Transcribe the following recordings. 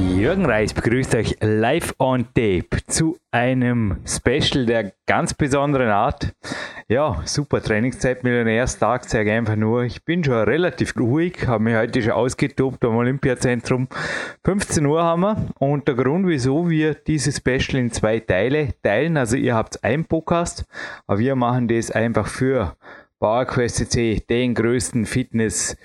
Jürgen Reis begrüßt euch live on tape zu einem Special der ganz besonderen Art. Ja, super Trainingszeit, Millionärstag, sage einfach nur, ich bin schon relativ ruhig, habe mich heute schon ausgetobt am Olympiazentrum. 15 Uhr haben wir und der Grund, wieso wir dieses Special in zwei Teile teilen, also ihr habt einen Podcast, aber wir machen das einfach für PowerQuest den größten Fitness-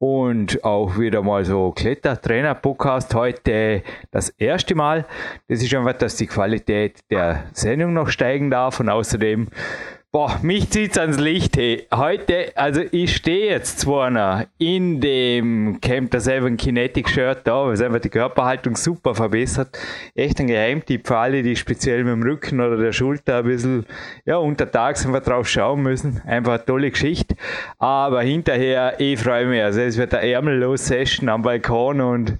und auch wieder mal so Klettertrainer-Podcast heute das erste Mal. Das ist einfach, dass die Qualität der Sendung noch steigen darf und außerdem Boah, mich zieht's ans Licht, hey. Heute, also ich stehe jetzt zwar noch in dem Camp der Seven Kinetic Shirt da, was einfach die Körperhaltung super verbessert. Echt ein Geheimtipp für alle, die speziell mit dem Rücken oder der Schulter ein bisschen, ja, untertags einfach drauf schauen müssen. Einfach eine tolle Geschichte. Aber hinterher, ich freue mich. Also es wird eine ärmellos Session am Balkon und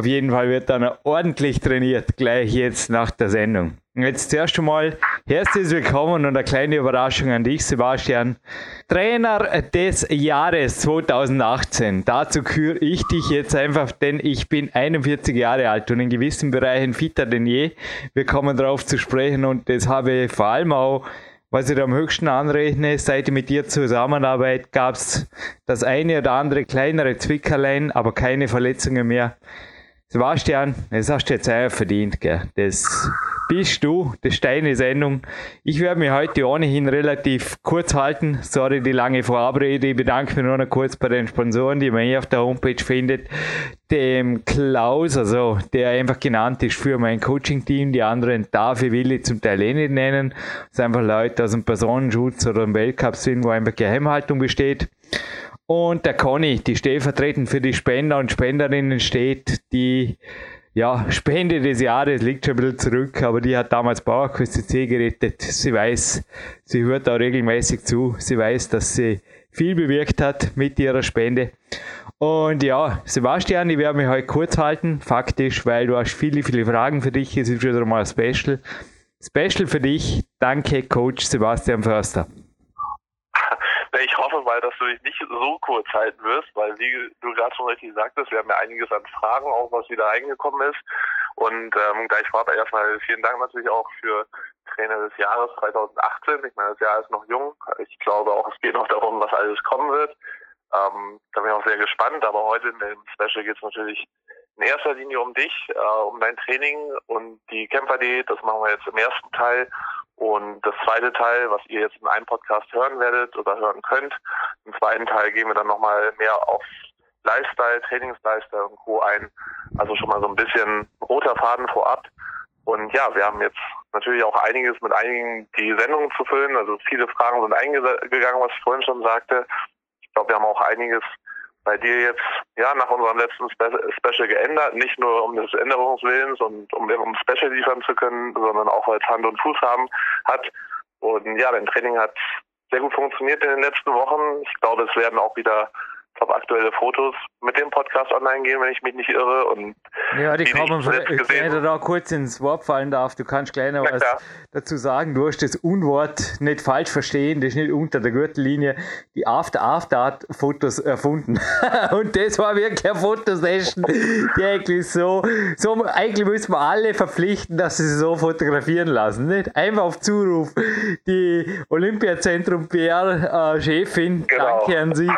auf jeden Fall wird dann ordentlich trainiert, gleich jetzt nach der Sendung. Jetzt zuerst einmal herzlich willkommen und eine kleine Überraschung an dich, Sebastian. Trainer des Jahres 2018. Dazu küre ich dich jetzt einfach, denn ich bin 41 Jahre alt und in gewissen Bereichen fitter denn je. Wir kommen darauf zu sprechen und das habe ich vor allem auch was ich am höchsten anrechne, seit ich mit dir zusammenarbeite, gab es das eine oder andere kleinere Zwickerlein, aber keine Verletzungen mehr. Sebastian, das hast du jetzt einfach verdient, gell? Das bist du, das ist deine Sendung. Ich werde mich heute ohnehin relativ kurz halten. Sorry, die lange Vorabrede. Ich bedanke mich nur noch kurz bei den Sponsoren, die man hier auf der Homepage findet. Dem Klaus, also der einfach genannt ist für mein Coaching-Team. Die anderen darf ich, will ich zum Teil eh nicht nennen. Das sind einfach Leute aus dem Personenschutz oder dem Weltcup sind, wo einfach Geheimhaltung besteht. Und der Conny, die stellvertretend für die Spender und Spenderinnen steht, die ja, Spende des Jahres liegt schon ein bisschen zurück, aber die hat damals Bauerküste C gerettet. Sie weiß, sie hört auch regelmäßig zu. Sie weiß, dass sie viel bewirkt hat mit ihrer Spende. Und ja, Sebastian, ich werde mich heute kurz halten, faktisch, weil du hast viele, viele Fragen für dich. Es ist wieder mal ein Special. Special für dich. Danke, Coach Sebastian Förster. Ich hoffe mal, dass du dich nicht so kurz halten wirst, weil wie du gerade schon richtig sagtest, wir haben ja einiges an Fragen, auch was wieder reingekommen ist. Und ähm, gleich vorab erstmal vielen Dank natürlich auch für Trainer des Jahres 2018. Ich meine, das Jahr ist noch jung. Ich glaube auch, es geht noch darum, was alles kommen wird. Ähm, da bin ich auch sehr gespannt. Aber heute in dem Special geht es natürlich in erster Linie um dich, äh, um dein Training und die Kämpfer-Diät. Das machen wir jetzt im ersten Teil. Und das zweite Teil, was ihr jetzt in einem Podcast hören werdet oder hören könnt, im zweiten Teil gehen wir dann nochmal mehr auf Lifestyle, Trainingslifestyle und Co. ein. Also schon mal so ein bisschen roter Faden vorab. Und ja, wir haben jetzt natürlich auch einiges mit einigen die Sendungen zu füllen. Also viele Fragen sind eingegangen, was ich vorhin schon sagte. Ich glaube, wir haben auch einiges bei dir jetzt ja nach unserem letzten Spe Special geändert, nicht nur um des Änderungswillens und um ein Special liefern zu können, sondern auch es Hand und Fuß haben hat. Und ja, dein Training hat sehr gut funktioniert in den letzten Wochen. Ich glaube, es werden auch wieder top aktuelle Fotos mit dem Podcast online gehen, wenn ich mich nicht irre. Und ja, die, die kommen, wenn ich da kurz ins Wort fallen darf, du kannst gleich noch was dazu sagen. Du hast das Unwort nicht falsch verstehen, das ist nicht unter der Gürtellinie. Die After-After-Fotos erfunden. und das war wirklich eine Fotosession, die eigentlich so, so, eigentlich müssen wir alle verpflichten, dass sie sich so fotografieren lassen. Nicht? Einfach auf Zuruf. Die Olympiazentrum PR-Chefin, genau. danke an sie.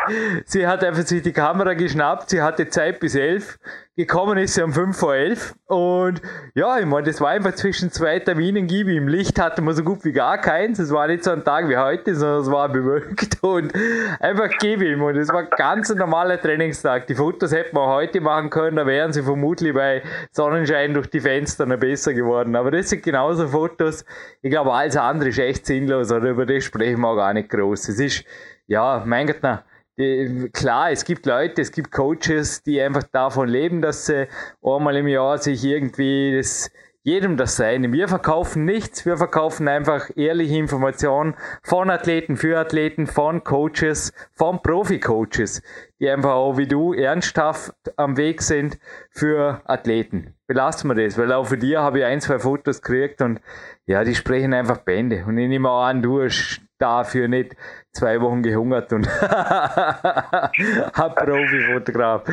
Sie hat einfach sich die Kamera geschnappt, sie hatte Zeit bis elf, gekommen ist sie um fünf vor elf und ja, ich meine, das war einfach zwischen zwei Terminen gibi. Im Licht hatte man so gut wie gar keins, es war nicht so ein Tag wie heute, sondern es war bewölkt und einfach gibi und es war ganz ein normaler Trainingstag. Die Fotos hätten wir heute machen können, da wären sie vermutlich bei Sonnenschein durch die Fenster noch besser geworden. Aber das sind genauso Fotos. Ich glaube, alles andere ist echt sinnlos oder über das sprechen wir auch gar nicht groß. Es ist, ja, mein Gott, na, die, klar, es gibt Leute, es gibt Coaches, die einfach davon leben, dass sie einmal im Jahr sich irgendwie das, jedem das sein. Wir verkaufen nichts, wir verkaufen einfach ehrliche Informationen von Athleten für Athleten, von Coaches, von Profi-Coaches, die einfach auch wie du ernsthaft am Weg sind für Athleten. belassen wir das, weil auch für dir habe ich ein, zwei Fotos gekriegt und ja, die sprechen einfach Bände. Und ich nehme auch an, du hast dafür nicht zwei Wochen gehungert und hab Profi-Fotograf.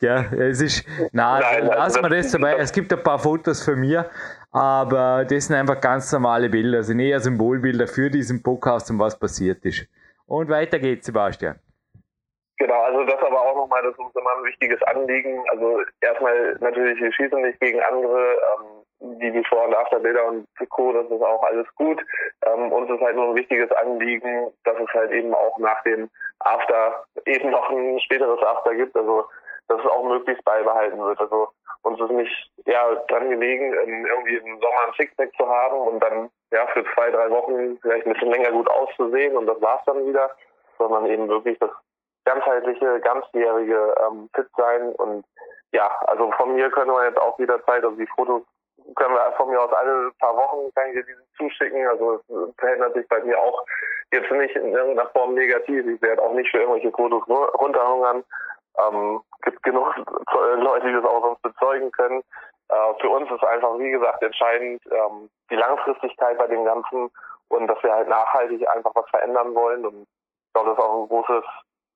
Ja, es ist, nein, nein lassen wir das dabei. Es gibt ein paar Fotos von mir, aber das sind einfach ganz normale Bilder, also eher Symbolbilder für diesen Podcast und was passiert ist. Und weiter geht's, Sebastian. Genau, also das aber auch nochmal, das ist uns immer ein wichtiges Anliegen. Also erstmal natürlich, wir schießen nicht gegen andere, ähm, die die Vor- und Afterbilder und Co., das ist auch alles gut. Ähm, uns ist halt nur ein wichtiges Anliegen, dass es halt eben auch nach dem After eben noch ein späteres After gibt, also dass es auch möglichst beibehalten wird. Also uns ist nicht ja, dran gelegen, irgendwie im Sommer ein Sixpack zu haben und dann ja für zwei, drei Wochen vielleicht ein bisschen länger gut auszusehen und das war's dann wieder, sondern eben wirklich das ganzheitliche, ganzjährige ähm, Fit sein. Und ja, also von mir können wir jetzt auch jederzeit, also die Fotos können wir von mir aus alle paar Wochen, kann ich dir diese zuschicken. Also es verändert sich bei mir auch jetzt nicht in irgendeiner Form negativ. Ich werde auch nicht für irgendwelche Fotos runterhungern. Ähm, gibt genug Leute, die das auch sonst bezeugen können. Äh, für uns ist einfach, wie gesagt, entscheidend ähm, die Langfristigkeit bei dem Ganzen und dass wir halt nachhaltig einfach was verändern wollen. Und ich glaube, das ist auch ein großes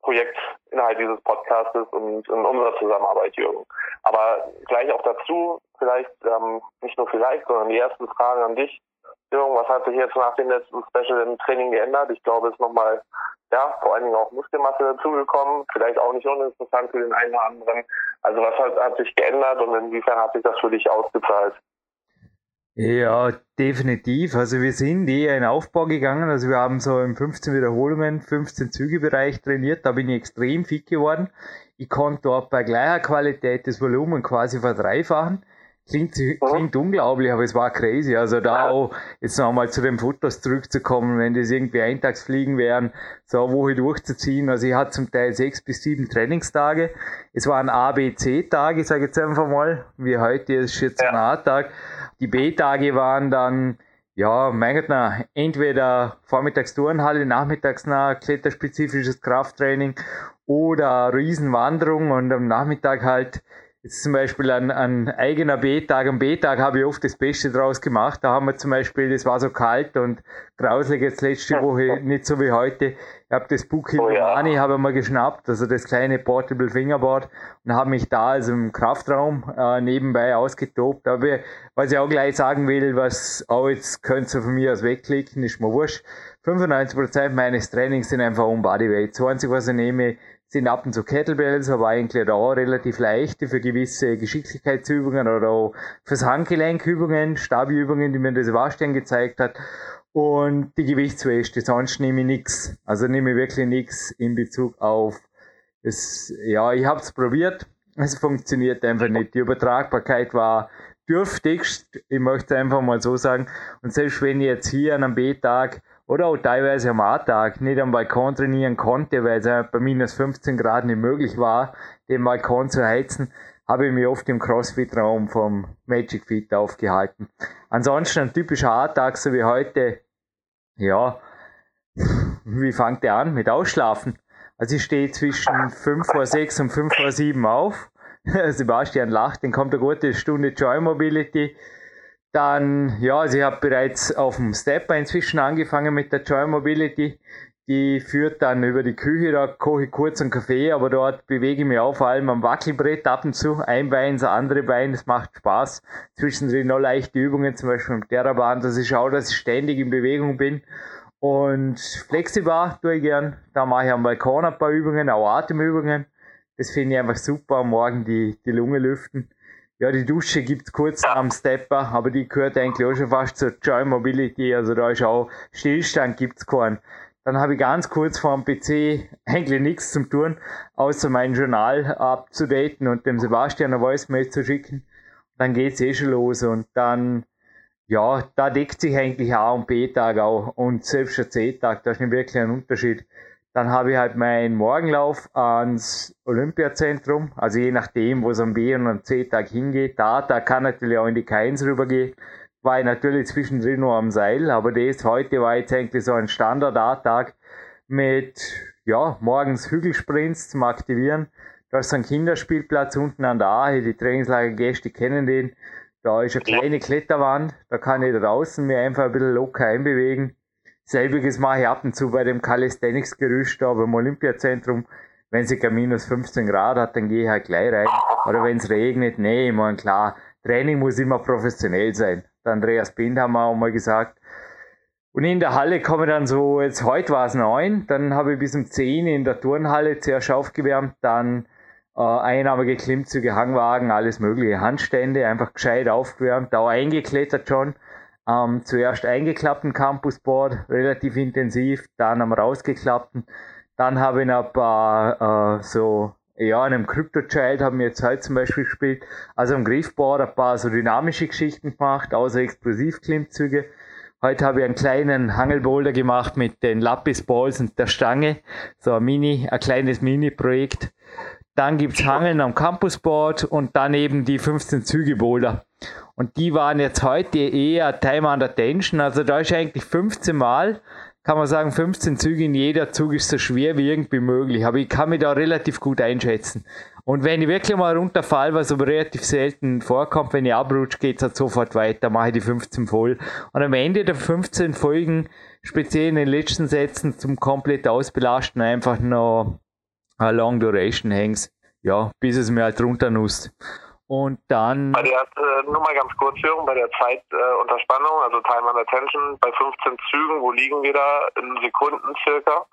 Projekt innerhalb dieses Podcastes und in unserer Zusammenarbeit, Jürgen. Aber gleich auch dazu, vielleicht ähm, nicht nur vielleicht, sondern die ersten Fragen an dich. Jürgen, was hat sich jetzt nach dem letzten Special im Training geändert? Ich glaube, es ist nochmal, ja, vor allen Dingen auch Muskelmasse dazugekommen. Vielleicht auch nicht uninteressant für den einen oder anderen. Also was hat, hat sich geändert und inwiefern hat sich das für dich ausgezahlt? Ja, definitiv. Also wir sind eher in Aufbau gegangen. Also wir haben so in 15 Wiederholungen, 15 Zügebereich trainiert. Da bin ich extrem fit geworden. Ich konnte dort bei gleicher Qualität das Volumen quasi verdreifachen. Klingt, klingt unglaublich, aber es war crazy. Also da auch jetzt nochmal zu den Fotos zurückzukommen, wenn das irgendwie Eintagsfliegen wären, so Woche durchzuziehen. Also ich hatte zum Teil sechs bis sieben Trainingstage. Es waren A, B, C-Tage, sage ich jetzt einfach mal, wie heute ist jetzt ein A-Tag. Die B-Tage waren dann, ja, mein Gott, na, entweder vormittags Turnhalle, nachmittags na, kletterspezifisches Krafttraining oder Riesenwanderung und am Nachmittag halt Jetzt zum Beispiel ein, ein eigener B-Tag. Am B-Tag habe ich oft das Beste draus gemacht. Da haben wir zum Beispiel, das war so kalt und grausig jetzt letzte Woche, nicht so wie heute. Ich habe das Buki oh, ja. habe mal geschnappt, also das kleine Portable Fingerboard und habe mich da also im Kraftraum äh, nebenbei ausgetobt. Aber was ich auch gleich sagen will, was auch jetzt könnt ihr von mir aus wegklicken, ist mir wurscht. 95% meines Trainings sind einfach um Bodyweight. 20, was ich nehme, sind ab und zu Kettlebells, aber eigentlich auch relativ leichte für gewisse Geschicklichkeitsübungen oder auch fürs Handgelenkübungen, Stabiübungen, die mir das Sebastian gezeigt hat. Und die Gewichtsweste, sonst nehme ich nichts. Also nehme ich wirklich nichts in Bezug auf es, ja, ich habe es probiert, es funktioniert einfach nicht. Die Übertragbarkeit war dürftigst, ich möchte einfach mal so sagen. Und selbst wenn ich jetzt hier an einem B-Tag oder auch teilweise am A-Tag nicht am Balkon trainieren konnte, weil es bei minus 15 Grad nicht möglich war, den Balkon zu heizen, habe ich mich oft im Crossfit-Raum vom Magic Fit aufgehalten. Ansonsten ein typischer A-Tag, so wie heute, ja, wie fängt der an? Mit Ausschlafen. Also ich stehe zwischen 5 vor 6 und 5 vor 7 auf. Sebastian lacht, dann kommt eine gute Stunde Joy Mobility dann, ja, also ich habe bereits auf dem Stepper inzwischen angefangen mit der Joy Mobility. Die führt dann über die Küche, da koche ich kurz einen Kaffee, aber dort bewege ich mich auch vor allem am Wackelbrett ab und zu. Ein Bein, das andere Bein, das macht Spaß. Zwischendrin noch leichte Übungen, zum Beispiel im Terrabahn, dass ich schaue, dass ich ständig in Bewegung bin. Und Flexibar tue ich gern. Da mache ich am Balkon ein paar Übungen, auch Atemübungen. Das finde ich einfach super, am Morgen die, die Lunge lüften. Ja, die Dusche gibt's kurz am Stepper, aber die gehört eigentlich auch schon fast zur Joy Mobility, also da ist auch Stillstand gibt's keinen. Dann habe ich ganz kurz vor dem PC eigentlich nichts zum tun, außer mein Journal abzudaten und dem Sebastian eine Voicemail zu schicken. Dann geht's eh schon los und dann, ja, da deckt sich eigentlich A und B-Tag auch und selbst der C-Tag, da ist nicht wirklich ein Unterschied. Dann habe ich halt meinen Morgenlauf ans Olympiazentrum, also je nachdem, wo es am B- und am C-Tag hingeht. Da, da kann natürlich auch in die K1 rübergehen. War ich natürlich zwischendrin nur am Seil, aber das heute war jetzt eigentlich so ein Standard-A-Tag mit, ja, morgens Hügelsprints zum Aktivieren. Da ist so ein Kinderspielplatz unten an der Ahe, die Trainingslagergäste kennen den. Da ist eine kleine Kletterwand, da kann ich draußen mir einfach ein bisschen locker einbewegen. Selbiges mache ich ab und zu bei dem Calisthenics-Gerüst da beim Olympiazentrum. Wenn es minus 15 Grad hat, dann gehe ich halt gleich rein. Oder wenn es regnet, nee, ich meine, klar, Training muss immer professionell sein. Der Andreas Bind haben wir auch mal gesagt. Und in der Halle komme dann so, jetzt heute war es neun, dann habe ich bis um zehn in der Turnhalle zuerst aufgewärmt, dann äh, einarmige Klimmzüge, Hangwagen, alles mögliche, Handstände, einfach gescheit aufgewärmt, auch eingeklettert schon. Ähm, zuerst eingeklappten Campusboard, relativ intensiv, dann am rausgeklappten. Dann habe ich ein paar äh, so, ja, einem Crypto Child haben wir jetzt heute zum Beispiel gespielt. Also am Griffboard ein paar so dynamische Geschichten gemacht, außer Explosivklimmzüge. Heute habe ich einen kleinen Hangelboulder gemacht mit den Lapis Balls und der Stange. So ein Mini, ein kleines Mini-Projekt. Dann gibt's Hangeln am Campusboard und dann eben die 15 Züge Boulder. Und die waren jetzt heute eher Time under Tension. Also da ist eigentlich 15 Mal, kann man sagen, 15 Züge in jeder Zug ist so schwer wie irgendwie möglich. Aber ich kann mich da relativ gut einschätzen. Und wenn ich wirklich mal runterfall, was aber relativ selten vorkommt, wenn ich abrutsche, geht's halt sofort weiter, mache ich die 15 voll. Und am Ende der 15 Folgen, speziell in den letzten Sätzen zum komplett ausbelasten, einfach noch Long Duration Hangs, ja, bis es mir halt runternusst. Und dann. Bei der, äh, nur mal ganz kurz hören, bei der Zeit äh, unter Spannung, also Time under Tension, bei 15 Zügen, wo liegen wir da in Sekunden circa?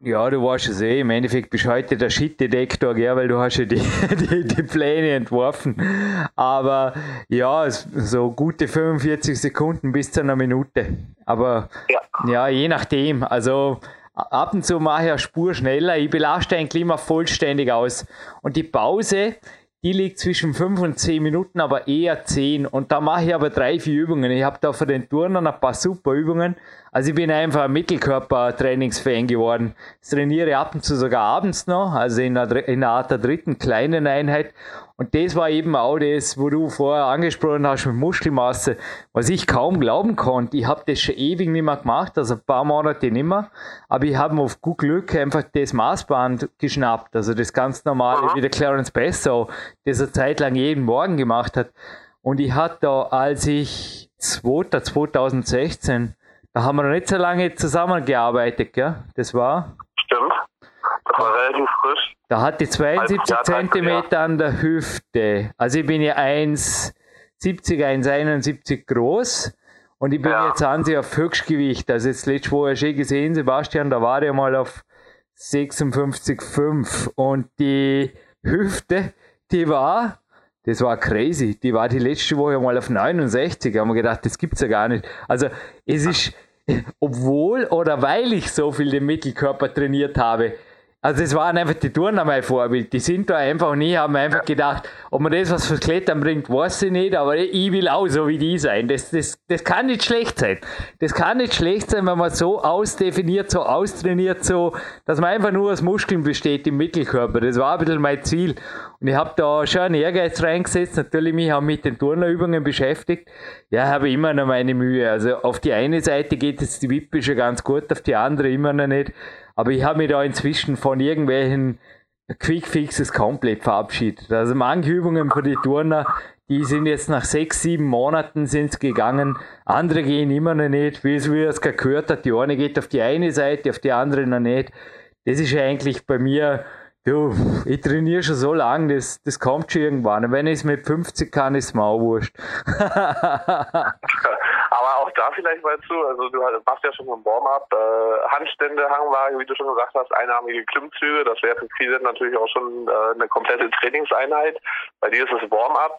Ja, du warst es eh. Im Endeffekt bist du heute der Shit-Detektor, gell, weil du hast ja die, die, die Pläne entworfen. Aber ja, so gute 45 Sekunden bis zu einer Minute. Aber ja, ja je nachdem. Also ab und zu mache ich eine Spur schneller. Ich belaste ein Klima vollständig aus. Und die Pause, die liegt zwischen 5 und 10 Minuten, aber eher 10. Und da mache ich aber drei, vier Übungen. Ich habe da für den Turnern ein paar super Übungen. Also ich bin einfach ein Mittelkörper-Trainingsfan geworden. Ich trainiere ab und zu sogar abends noch, also in einer, in einer Art der dritten kleinen Einheit. Und das war eben auch das, wo du vorher angesprochen hast mit Muskelmasse, was ich kaum glauben konnte. Ich habe das schon ewig nicht mehr gemacht, also ein paar Monate nicht mehr. Aber ich habe auf gut Glück einfach das Maßband geschnappt, also das ganz normale, wie der Clarence Basso, das er Zeit lang jeden Morgen gemacht hat. Und ich hatte da, als ich 2016 da haben wir noch nicht so lange zusammengearbeitet, gell? Das war. Stimmt. Das war relativ frisch. Da hatte ich 72 Zentimeter an der Hüfte. Also ich bin ja 1,70, 1,71 groß. Und ich bin ja. jetzt an sich auf Höchstgewicht. Also jetzt letzte Woche schon gesehen, Sebastian, da war ich mal auf 56,5. Und die Hüfte, die war, das war crazy. Die war die letzte Woche mal auf 69. Da haben wir gedacht, das gibt's ja gar nicht. Also es ist, obwohl oder weil ich so viel den Mittelkörper trainiert habe, also das waren einfach die Turner mein Vorbild. Die sind da einfach nie, haben einfach gedacht, ob man das was fürs Klettern bringt, weiß ich nicht, aber ich will auch so wie die sein. Das, das, das kann nicht schlecht sein. Das kann nicht schlecht sein, wenn man so ausdefiniert, so austrainiert, so, dass man einfach nur aus Muskeln besteht im Mittelkörper. Das war ein bisschen mein Ziel. Und ich habe da schon einen Ehrgeiz reingesetzt, natürlich mich auch mit den Turnerübungen beschäftigt. Ja, habe immer noch meine Mühe. Also auf die eine Seite geht jetzt die Wippe schon ganz gut, auf die andere immer noch nicht. Aber ich habe mich da inzwischen von irgendwelchen Quickfixes komplett verabschiedet. Also manche Übungen für die Turner, die sind jetzt nach sechs, sieben Monaten sind gegangen. Andere gehen immer noch nicht, wie es wie es gehört hat. Die eine geht auf die eine Seite, auf die andere noch nicht. Das ist eigentlich bei mir Du, ich trainiere schon so lange, das, das kommt schon irgendwann. Und wenn ich es mit 50 kann, ist es mir auch wurscht. Aber auch da vielleicht mal zu, also du machst ja schon so ein Warm-up, äh, Handstände, Hangwaage, wie du schon gesagt hast, einarmige Klimmzüge, das wäre für viele natürlich auch schon äh, eine komplette Trainingseinheit. Bei dir ist es Warm-up.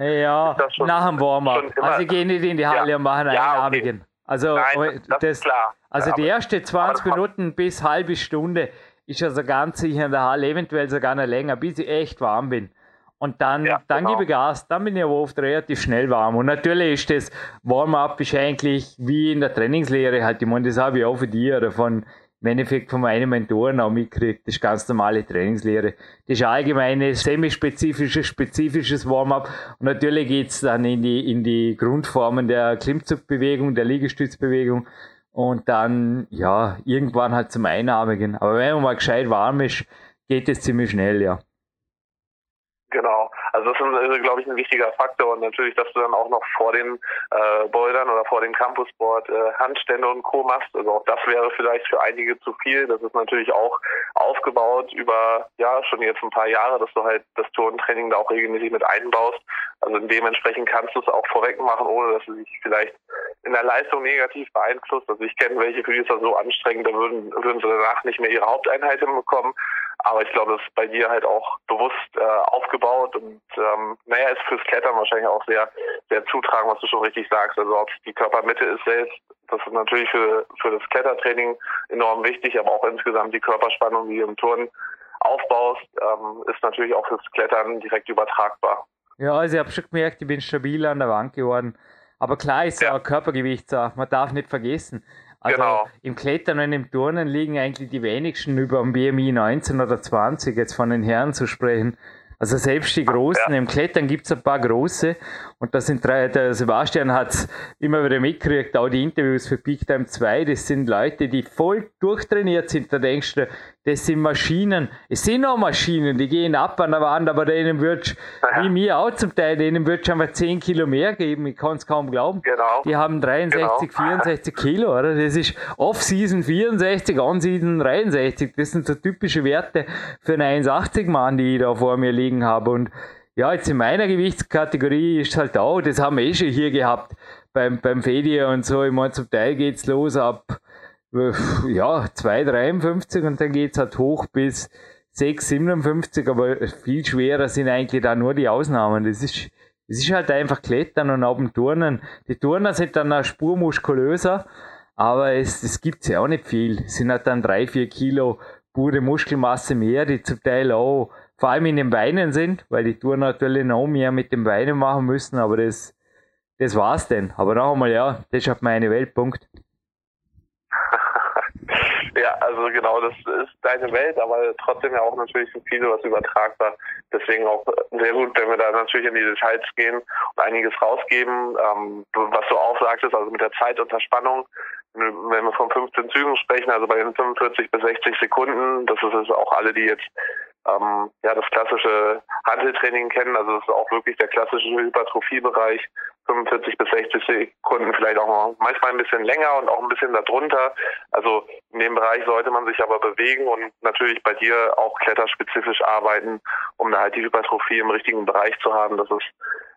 Ähm, ja, nach dem Warm-up. Also ich gehe nicht in die Halle ja. und mache einen ja, einarmigen. Okay. Also, Nein, das, das, ist klar. Also die erste 20 Minuten bis halbe Stunde ist also ganz sicher in der Halle, eventuell sogar noch länger, bis ich echt warm bin. Und dann, ja, dann genau. gebe ich Gas, dann bin ich aber oft relativ schnell warm. Und natürlich ist das Warm-up ist eigentlich wie in der Trainingslehre halt. Ich meine, das habe ich auch von dir oder von, im Endeffekt von meinen Mentoren auch mitgekriegt. Das ist ganz normale Trainingslehre. Das ist allgemeines, semispezifisches, spezifisches Warm-up. Und natürlich geht's dann in die, in die Grundformen der Klimmzugbewegung, der Liegestützbewegung und dann, ja, irgendwann halt zum Einarmigen. Aber wenn man mal gescheit warm ist, geht es ziemlich schnell, ja. Genau, also das ist, glaube ich, ein wichtiger Faktor und natürlich, dass du dann auch noch vor den äh, Bouldern oder vor dem Campusboard äh, Handstände und Co. machst. Also auch das wäre vielleicht für einige zu viel. Das ist natürlich auch aufgebaut über, ja, schon jetzt ein paar Jahre, dass du halt das Turntraining da auch regelmäßig mit einbaust. Also dementsprechend kannst du es auch vorweg machen, ohne dass es sich vielleicht in der Leistung negativ beeinflusst. Also ich kenne welche, für die ist das so anstrengend, da würden, würden sie danach nicht mehr ihre Haupteinheit hinbekommen. Aber ich glaube, das ist bei dir halt auch bewusst äh, aufgebaut und ähm, naja, ist fürs Klettern wahrscheinlich auch sehr, sehr zutragen, was du schon richtig sagst. Also ob es die Körpermitte ist selbst, das ist natürlich für, für das Klettertraining enorm wichtig, aber auch insgesamt die Körperspannung, die du im Turnen aufbaust, ähm, ist natürlich auch fürs Klettern direkt übertragbar. Ja, also ich habe schon gemerkt, ich bin stabiler an der Wand geworden. Aber klar ist ja, ja Körpergewichtssache, man darf nicht vergessen. Also genau. im Klettern und im Turnen liegen eigentlich die wenigsten über dem BMI 19 oder 20, jetzt von den Herren zu sprechen. Also selbst die Großen, ja. im Klettern gibt es ein paar große und das sind drei, der Sebastian hat es immer wieder mitgekriegt, auch die Interviews für Big Time 2, das sind Leute, die voll durchtrainiert sind, da denkst du, das sind Maschinen, es sind auch Maschinen, die gehen ab an der Wand, aber denen wird wie mir auch zum Teil, denen wird schon mal 10 Kilo mehr geben, ich kann es kaum glauben. Genau. Die haben 63, genau. 64 Kilo, oder? Das ist Off-Season 64, On-Season 63, das sind so typische Werte für einen 1,80 Mann, die ich da vor mir liegen habe und ja, jetzt in meiner Gewichtskategorie ist halt auch, das haben wir eh schon hier gehabt beim, beim Fedi und so. Ich meine, zum Teil geht's los ab ja, 2,53 und dann geht's halt hoch bis 6,57, aber viel schwerer sind eigentlich da nur die Ausnahmen. Das ist, das ist halt einfach Klettern und auch dem Turnen. Die Turner sind dann eine Spur muskulöser, aber es, es gibt's ja auch nicht viel. Es sind halt dann drei, vier Kilo pure Muskelmasse mehr, die zum Teil auch vor allem in den Beinen sind, weil die Tour natürlich noch mehr mit den Beinen machen müssen, aber das, das war's denn. Aber noch einmal, ja, das ist auf meine Weltpunkt. ja, also genau, das ist deine Welt, aber trotzdem ja auch natürlich für viele was übertragbar. Deswegen auch sehr gut, wenn wir da natürlich in die Details gehen und einiges rausgeben. Ähm, was du auch sagtest, also mit der Zeit unter Spannung, wenn wir von 15 Zügen sprechen, also bei den 45 bis 60 Sekunden, das ist es auch alle, die jetzt ähm, ja das klassische Handeltraining kennen. Also das ist auch wirklich der klassische Hypertrophiebereich, 45 bis 60 Sekunden, vielleicht auch manchmal ein bisschen länger und auch ein bisschen darunter. Also in dem Bereich sollte man sich aber bewegen und natürlich bei dir auch kletterspezifisch arbeiten, um da halt die Hypertrophie im richtigen Bereich zu haben. Das ist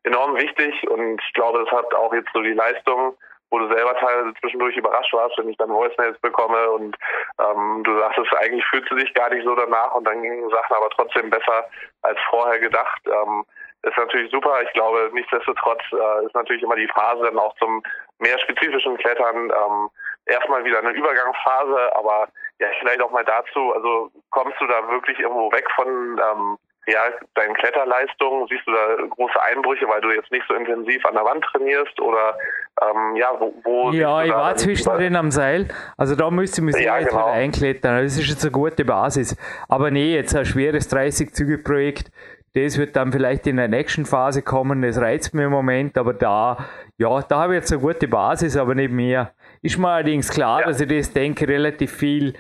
enorm wichtig und ich glaube, das hat auch jetzt so die Leistung wo du selber teilweise zwischendurch überrascht warst, wenn ich dann Voicemails bekomme und ähm, du sagtest, eigentlich fühlst du dich gar nicht so danach und dann gingen Sachen aber trotzdem besser als vorher gedacht. Ähm, ist natürlich super. Ich glaube, nichtsdestotrotz äh, ist natürlich immer die Phase dann auch zum mehr spezifischen Klettern ähm, erstmal wieder eine Übergangsphase, aber ja, vielleicht auch mal dazu, also kommst du da wirklich irgendwo weg von ähm, ja, deinen Kletterleistungen? Siehst du da große Einbrüche, weil du jetzt nicht so intensiv an der Wand trainierst? Oder ähm, ja, wo, wo Ja, ich war zwischendrin am Seil. Also da müsste man sich ja, jetzt genau. wieder einklettern. Das ist jetzt eine gute Basis. Aber nee, jetzt ein schweres 30-Züge-Projekt. Das wird dann vielleicht in der nächsten Phase kommen. Das reizt mir im Moment, aber da, ja, da habe ich jetzt eine gute Basis, aber nicht mehr. Ist mir allerdings klar, ja. dass ich das denke, relativ viel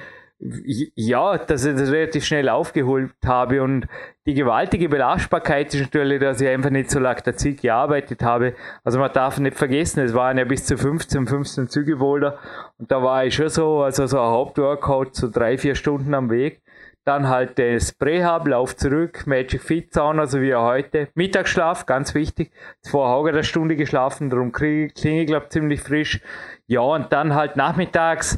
ja, dass ich das relativ schnell aufgeholt habe und die gewaltige Belastbarkeit ist natürlich, dass ich einfach nicht so laktazik gearbeitet habe. Also man darf nicht vergessen, es waren ja bis zu 15, 15 Züge Boulder und da war ich schon so, also so ein Hauptworkout, so drei, vier Stunden am Weg. Dann halt das Prähab, Lauf zurück, Magic Fit Sauna, so wie heute. Mittagsschlaf, ganz wichtig. Habe ich eine Stunde geschlafen, darum klinge ich, glaube ziemlich frisch. Ja, und dann halt nachmittags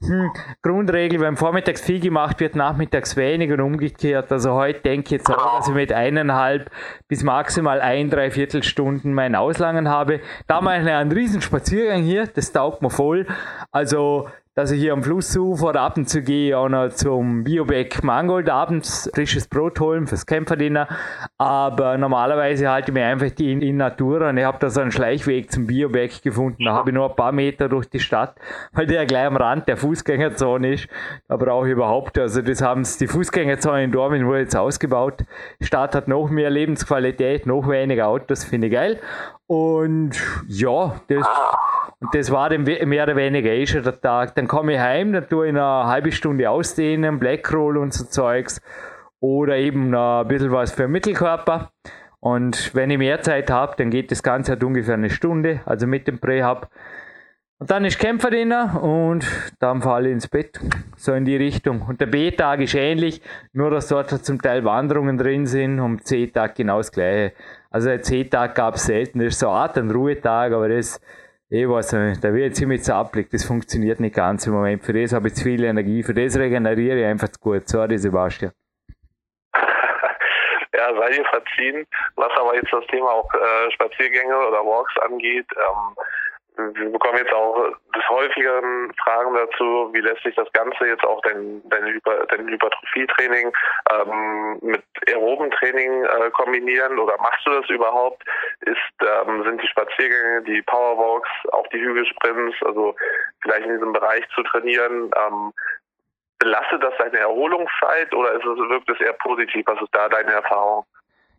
hm, Grundregel, wenn vormittags viel gemacht wird, nachmittags wenig und umgekehrt. Also heute denke ich jetzt auch, dass ich mit eineinhalb bis maximal ein, dreiviertel Stunden mein Auslangen habe. Da mache ich einen riesen Spaziergang hier, das taugt mir voll. Also dass ich hier am Flussufer ab und zu gehe auch noch zum Bioback Mangold abends frisches Brot holen fürs Kämpferdiener. Aber normalerweise halte ich mir einfach die in, in Natur und ich habe da so einen Schleichweg zum Bioback gefunden. Da habe ich nur ein paar Meter durch die Stadt, weil der gleich am Rand der Fußgängerzone ist. Da brauche ich überhaupt, also das haben die Fußgängerzone in Dortmund wurde jetzt ausgebaut. Die Stadt hat noch mehr Lebensqualität, noch weniger Autos, finde ich geil. Und ja, das, und das war dann mehr oder weniger eh schon der Tag. Dann komme ich heim, dann tue ich eine halbe Stunde ausdehnen, Blackroll und so Zeugs. oder eben noch ein bisschen was für Mittelkörper. Und wenn ich mehr Zeit habe, dann geht das Ganze halt ungefähr eine Stunde, also mit dem Prähab. Und dann ist Kämpferdiener und dann falle ich ins Bett. So in die Richtung. Und der B-Tag ist ähnlich, nur dass dort zum Teil Wanderungen drin sind und C-Tag genau das gleiche. Also der C-Tag gab es selten, das ist so eine Art ein Ruhetag, aber das, ich weiß nicht, da wird ziemlich zappelig, das funktioniert nicht ganz im Moment. Für das habe ich zu viel Energie, für das regeneriere ich einfach zu gut. Sorry, Sebastian. ja, sei dir verziehen. Was aber jetzt das Thema auch äh, Spaziergänge oder Walks angeht, ähm, wir bekommen jetzt auch des häufigeren Fragen dazu, wie lässt sich das Ganze jetzt auch dein, dein, Hyper, dein Hypertrophietraining ähm, mit Aerobentraining äh, kombinieren oder machst du das überhaupt? Ist, ähm, sind die Spaziergänge, die Powerwalks, auch die Hügelsprints, also vielleicht in diesem Bereich zu trainieren, ähm, belastet das deine Erholungszeit oder ist es, wirkt es eher positiv? Was ist da deine Erfahrung?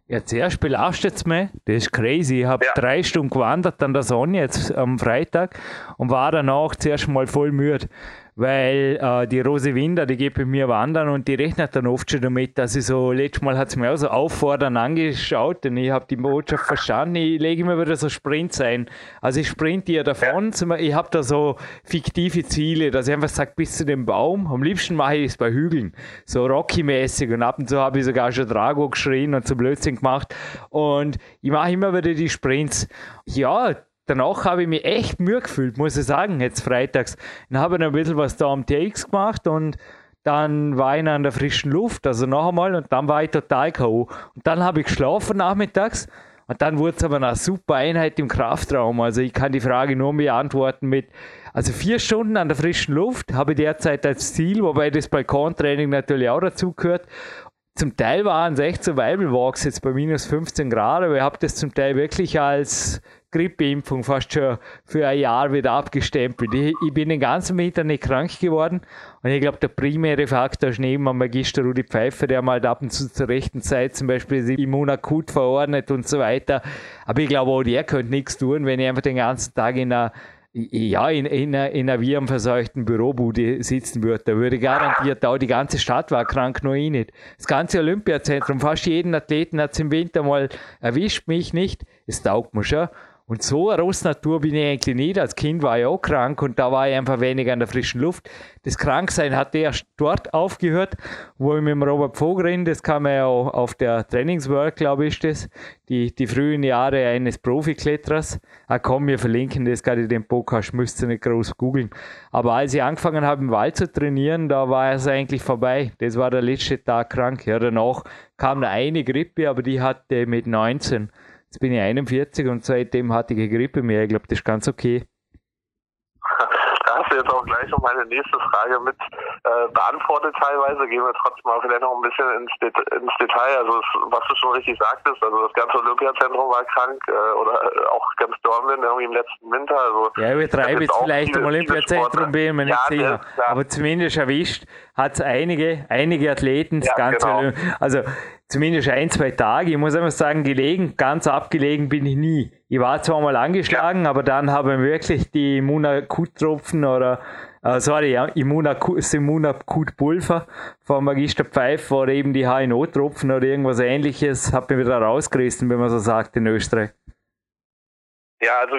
Ja, zuerst belastet es mich. Das ist crazy. Ich habe ja. drei Stunden gewandert an der Sonne jetzt am Freitag und war danach zuerst mal voll müde weil äh, die Rose Winder, die geht bei mir wandern und die rechnet dann oft schon damit, dass ich so, letztes Mal hat sie mir auch so auffordern angeschaut und ich habe die Botschaft verstanden, ich lege mir wieder so Sprints ein. Also ich sprinte ja davon, ich habe da so fiktive Ziele, dass ich einfach sage, bis zu dem Baum, am liebsten mache ich es bei Hügeln, so Rocky-mäßig und ab und zu habe ich sogar schon Drago geschrien und so Blödsinn gemacht. Und ich mache immer wieder die Sprints. Ja, danach habe ich mich echt Mühe gefühlt, muss ich sagen, jetzt freitags. Dann habe ich ein bisschen was da am TX gemacht und dann war ich an der frischen Luft, also noch einmal, und dann war ich total K.O. Und dann habe ich geschlafen nachmittags und dann wurde es aber eine super Einheit im Kraftraum. Also ich kann die Frage nur beantworten mit, also vier Stunden an der frischen Luft habe ich derzeit als Ziel, wobei das Balkontraining natürlich auch dazu gehört. Zum Teil waren es echt Survival Walks jetzt bei minus 15 Grad, aber ich habe das zum Teil wirklich als Grippeimpfung fast schon für ein Jahr wieder abgestempelt. Ich, ich bin den ganzen Winter nicht krank geworden und ich glaube, der primäre Faktor ist neben dem Magister Rudi Pfeiffer, der mal ab und zu zur rechten Zeit zum Beispiel Immunakut verordnet und so weiter. Aber ich glaube auch, der könnte nichts tun, wenn ich einfach den ganzen Tag in einer ja, in, in, in einer virenverseuchten Bürobude sitzen würde, da würde garantiert auch die ganze Stadt war krank, nur ich nicht. Das ganze Olympiazentrum, fast jeden Athleten hat es im Winter mal erwischt, mich nicht. Es taugt mir schon. Und so eine Rossnatur bin ich eigentlich nicht. Als Kind war ich auch krank und da war ich einfach weniger an der frischen Luft. Das Kranksein hat erst dort aufgehört, wo ich mit dem Robert Vogrin, das kam ja auch auf der Trainingsworld, glaube ich, das, die, die frühen Jahre eines Profikletterers. Ah, komm, wir verlinken das gerade in dem Podcast, müsst ihr nicht groß googeln. Aber als ich angefangen habe, im Wald zu trainieren, da war es eigentlich vorbei. Das war der letzte Tag krank. Ja, danach kam eine Grippe, aber die hatte mit 19 Jetzt bin ich 41 und seitdem hatte ich eine Grippe mehr. Ich glaube, das ist ganz okay. Da hast du jetzt auch gleich noch meine nächste Frage mit äh, beantwortet teilweise. Gehen wir trotzdem mal vielleicht noch ein bisschen ins, Det ins Detail. Also was du schon richtig sagtest, also das ganze Olympiazentrum war krank äh, oder auch ganz Dortmund irgendwie im letzten Winter. Also ja, übertreibe jetzt vielleicht viele, im Olympiazentrum bin ich mir nicht ja, sicher. Aber zumindest erwischt hat es einige, einige Athleten das ja, ganze genau. Also zumindest ein, zwei Tage. Ich muss einfach sagen, gelegen, ganz abgelegen bin ich nie. Ich war zwar mal angeschlagen, ja. aber dann habe ich wirklich die Immunakut-Tropfen oder, äh, sorry, ja, Immunakut-Pulver von Magister Pfeif oder eben die HNO-Tropfen oder irgendwas ähnliches, hat mir wieder rausgerissen, wenn man so sagt in Österreich. Ja, also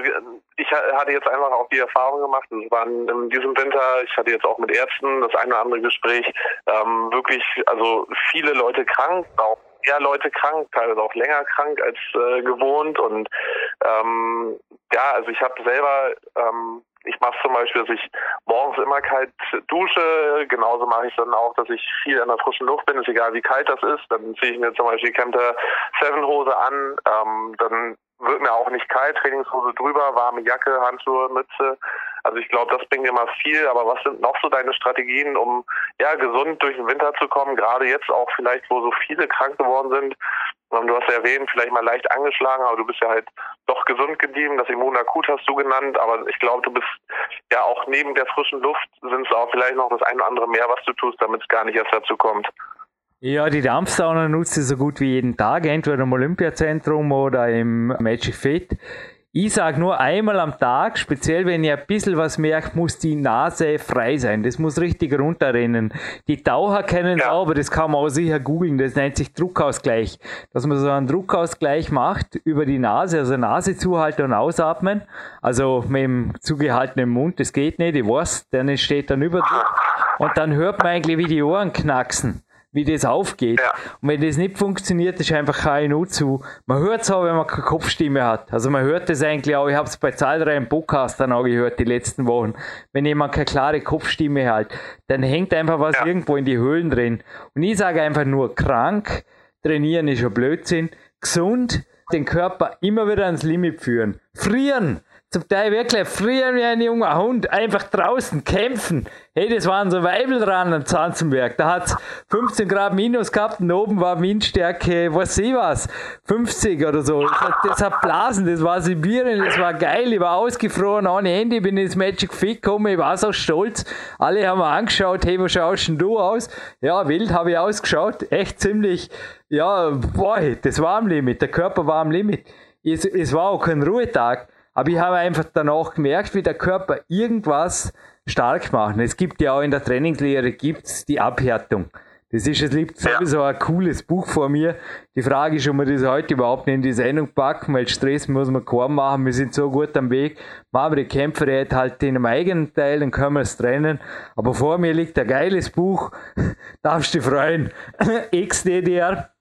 ich hatte jetzt einfach auch die Erfahrung gemacht, es waren in diesem Winter, ich hatte jetzt auch mit Ärzten das eine oder andere Gespräch, ähm, wirklich, also viele Leute krank, auch eher Leute krank, teilweise auch länger krank als äh, gewohnt und ähm, ja, also ich habe selber ähm, ich mache zum Beispiel, dass ich morgens immer kalt dusche. Genauso mache ich dann auch, dass ich viel an der frischen Luft bin. Ist egal, wie kalt das ist. Dann ziehe ich mir zum Beispiel Camper Seven Hose an. Ähm, dann wird mir auch nicht kalt. Trainingshose drüber, warme Jacke, Handschuhe, Mütze. Also ich glaube, das bringt immer viel. Aber was sind noch so deine Strategien, um ja gesund durch den Winter zu kommen? Gerade jetzt auch vielleicht, wo so viele krank geworden sind. Du hast ja erwähnt, vielleicht mal leicht angeschlagen, aber du bist ja halt doch gesund geblieben. Das Immunakut hast du genannt, aber ich glaube, du bist ja auch neben der frischen Luft sind es auch vielleicht noch das eine oder andere mehr, was du tust, damit es gar nicht erst dazu kommt. Ja, die Dampfsauna nutze ich so gut wie jeden Tag, entweder im Olympiazentrum oder im Magic Fit. Ich sage nur einmal am Tag, speziell wenn ihr ein bisschen was merkt, muss die Nase frei sein. Das muss richtig runterrennen. Die Taucher kennen es ja. auch, aber das kann man auch sicher googeln. Das nennt sich Druckausgleich. Dass man so einen Druckausgleich macht über die Nase, also Nase zuhalten und ausatmen. Also mit dem zugehaltenen Mund, das geht nicht, ich weiß, dann steht dann Überdruck. Und dann hört man eigentlich, wie die Ohren knacksen wie das aufgeht. Ja. Und wenn das nicht funktioniert, ist einfach KNU zu. Man hört es auch, wenn man keine Kopfstimme hat. Also man hört das eigentlich auch, ich habe es bei zahlreichen Podcastern auch gehört die letzten Wochen. Wenn jemand keine klare Kopfstimme hat, dann hängt einfach was ja. irgendwo in die Höhlen drin. Und ich sage einfach nur krank, trainieren ist schon Blödsinn, gesund, den Körper immer wieder ans Limit führen. Frieren! Zum Teil wirklich frieren wie ein junger Hund, einfach draußen kämpfen. Hey, das waren so Weibel dran am Zanzenberg. Da hat's 15 Grad minus gehabt und oben war Windstärke, was ich was, 50 oder so. Das hat, das hat Blasen, das war Sibirien, das war geil. Ich war ausgefroren, ohne Handy, bin ins Magic Fit gekommen, ich war so stolz. Alle haben mir angeschaut, hey, wo schaust denn du aus? Ja, wild habe ich ausgeschaut, echt ziemlich, ja, boah, das war am Limit, der Körper war am Limit. Es, es war auch kein Ruhetag. Aber ich habe einfach danach gemerkt, wie der Körper irgendwas stark macht. Es gibt ja auch in der Trainingslehre gibt's die Abhärtung. Das ist, es liegt sowieso ein cooles Buch vor mir. Die Frage ist, ob wir das heute überhaupt nicht in die Sendung packen, weil Stress muss man kaum machen. Wir sind so gut am Weg. Machen wir die Kämpfer halt in einem eigenen Teil, dann können wir es trennen. Aber vor mir liegt ein geiles Buch. Darfst du dich freuen. XDDR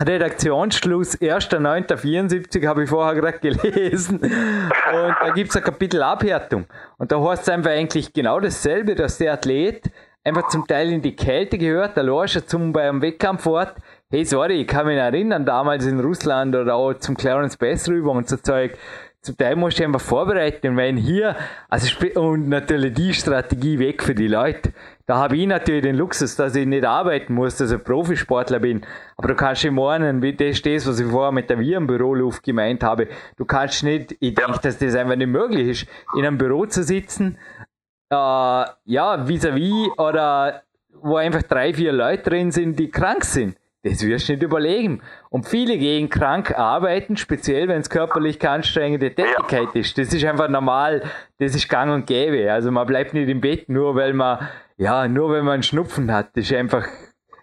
Redaktionsschluss 1.9.74 habe ich vorher gerade gelesen. Und da gibt es ein Kapitel Abhärtung. Und da heißt es einfach eigentlich genau dasselbe, dass der Athlet einfach zum Teil in die Kälte gehört, der Lorscher zum beim Wettkampfort. Hey, sorry, ich kann mich erinnern, damals in Russland oder auch zum Clarence Bass rüber und so Zeug. Zum Teil musst du einfach vorbereiten, wenn hier, also und natürlich die Strategie weg für die Leute. Da habe ich natürlich den Luxus, dass ich nicht arbeiten muss, dass ich Profisportler bin. Aber du kannst im Morgen, wie das ist, was ich vorher mit der Virenbüroluft gemeint habe, du kannst nicht, ich denke, dass das einfach nicht möglich ist, in einem Büro zu sitzen, äh, ja, vis-à-vis -vis oder wo einfach drei, vier Leute drin sind, die krank sind. Das wirst du nicht überlegen. Und viele gehen krank arbeiten, speziell wenn es körperlich anstrengende Tätigkeit ist. Das ist einfach normal, das ist gang und gäbe. Also man bleibt nicht im Bett, nur weil man ja, nur wenn man einen Schnupfen hat, das ist einfach,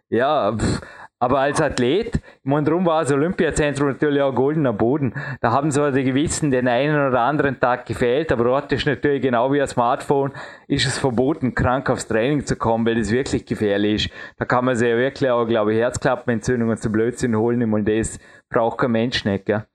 ja, pff. Aber als Athlet, ich meine, darum war das Olympiazentrum natürlich auch goldener Boden. Da haben zwar die Gewissen den einen oder anderen Tag gefehlt, aber dort ist natürlich genau wie ein Smartphone, ist es verboten, krank aufs Training zu kommen, weil das wirklich gefährlich ist. Da kann man sich ja wirklich auch, glaube ich, Herzklappenentzündungen zu Blödsinn holen und das braucht kein Mensch nicht, gell?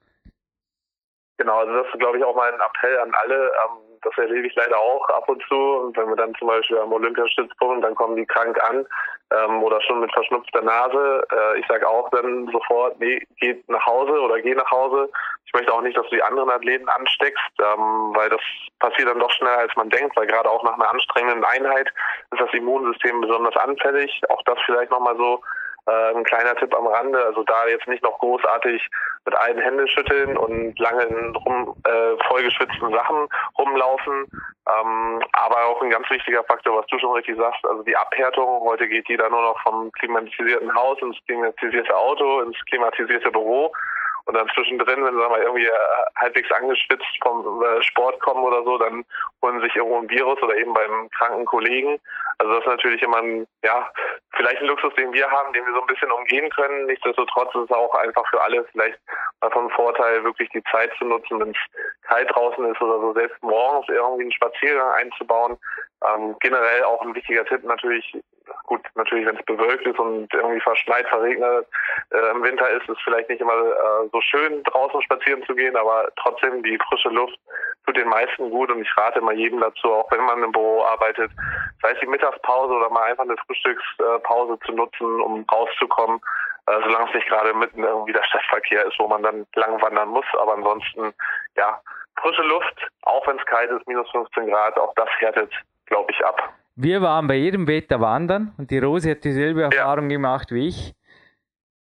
Genau, also das ist, glaube ich, auch mein Appell an alle. Ähm das erlebe ich leider auch ab und zu. Wenn wir dann zum Beispiel am Olympiastützpunkt, dann kommen die krank an ähm, oder schon mit verschnupfter Nase. Äh, ich sage auch dann sofort, nee, geht nach Hause oder geh nach Hause. Ich möchte auch nicht, dass du die anderen Athleten ansteckst, ähm, weil das passiert dann doch schneller, als man denkt, weil gerade auch nach einer anstrengenden Einheit ist das Immunsystem besonders anfällig. Auch das vielleicht nochmal so äh, ein kleiner Tipp am Rande, also da jetzt nicht noch großartig mit allen Händen schütteln und lange in rum, äh, vollgeschwitzten Sachen rumlaufen. Ähm, aber auch ein ganz wichtiger Faktor, was du schon richtig sagst, also die Abhärtung. Heute geht jeder nur noch vom klimatisierten Haus ins klimatisierte Auto, ins klimatisierte Büro. Und dann zwischendrin, wenn sie mal irgendwie äh, halbwegs angeschwitzt vom äh, Sport kommen oder so, dann holen sich irgendwo ein Virus oder eben beim kranken Kollegen. Also das ist natürlich immer ein, ja, vielleicht ein Luxus, den wir haben, den wir so ein bisschen umgehen können. Nichtsdestotrotz ist es auch einfach für alle vielleicht mal von Vorteil, wirklich die Zeit zu nutzen, wenn es kalt draußen ist oder so, selbst morgens irgendwie einen Spaziergang einzubauen. Ähm, generell auch ein wichtiger Tipp natürlich, gut, natürlich, wenn es bewölkt ist und irgendwie verschneit, verregnet äh, im Winter ist es vielleicht nicht immer äh, so schön, draußen spazieren zu gehen, aber trotzdem die frische Luft tut den meisten gut und ich rate immer jedem dazu, auch wenn man im Büro arbeitet, sei es die Mittagspause oder mal einfach eine Frühstückspause zu nutzen, um rauszukommen, äh, solange es nicht gerade mitten irgendwie der Stadtverkehr ist, wo man dann lang wandern muss, aber ansonsten, ja, frische Luft, auch wenn es kalt ist, minus 15 Grad, auch das härtet, glaube ich, ab. Wir waren bei jedem Wetter wandern und die Rose hat dieselbe Erfahrung ja. gemacht wie ich.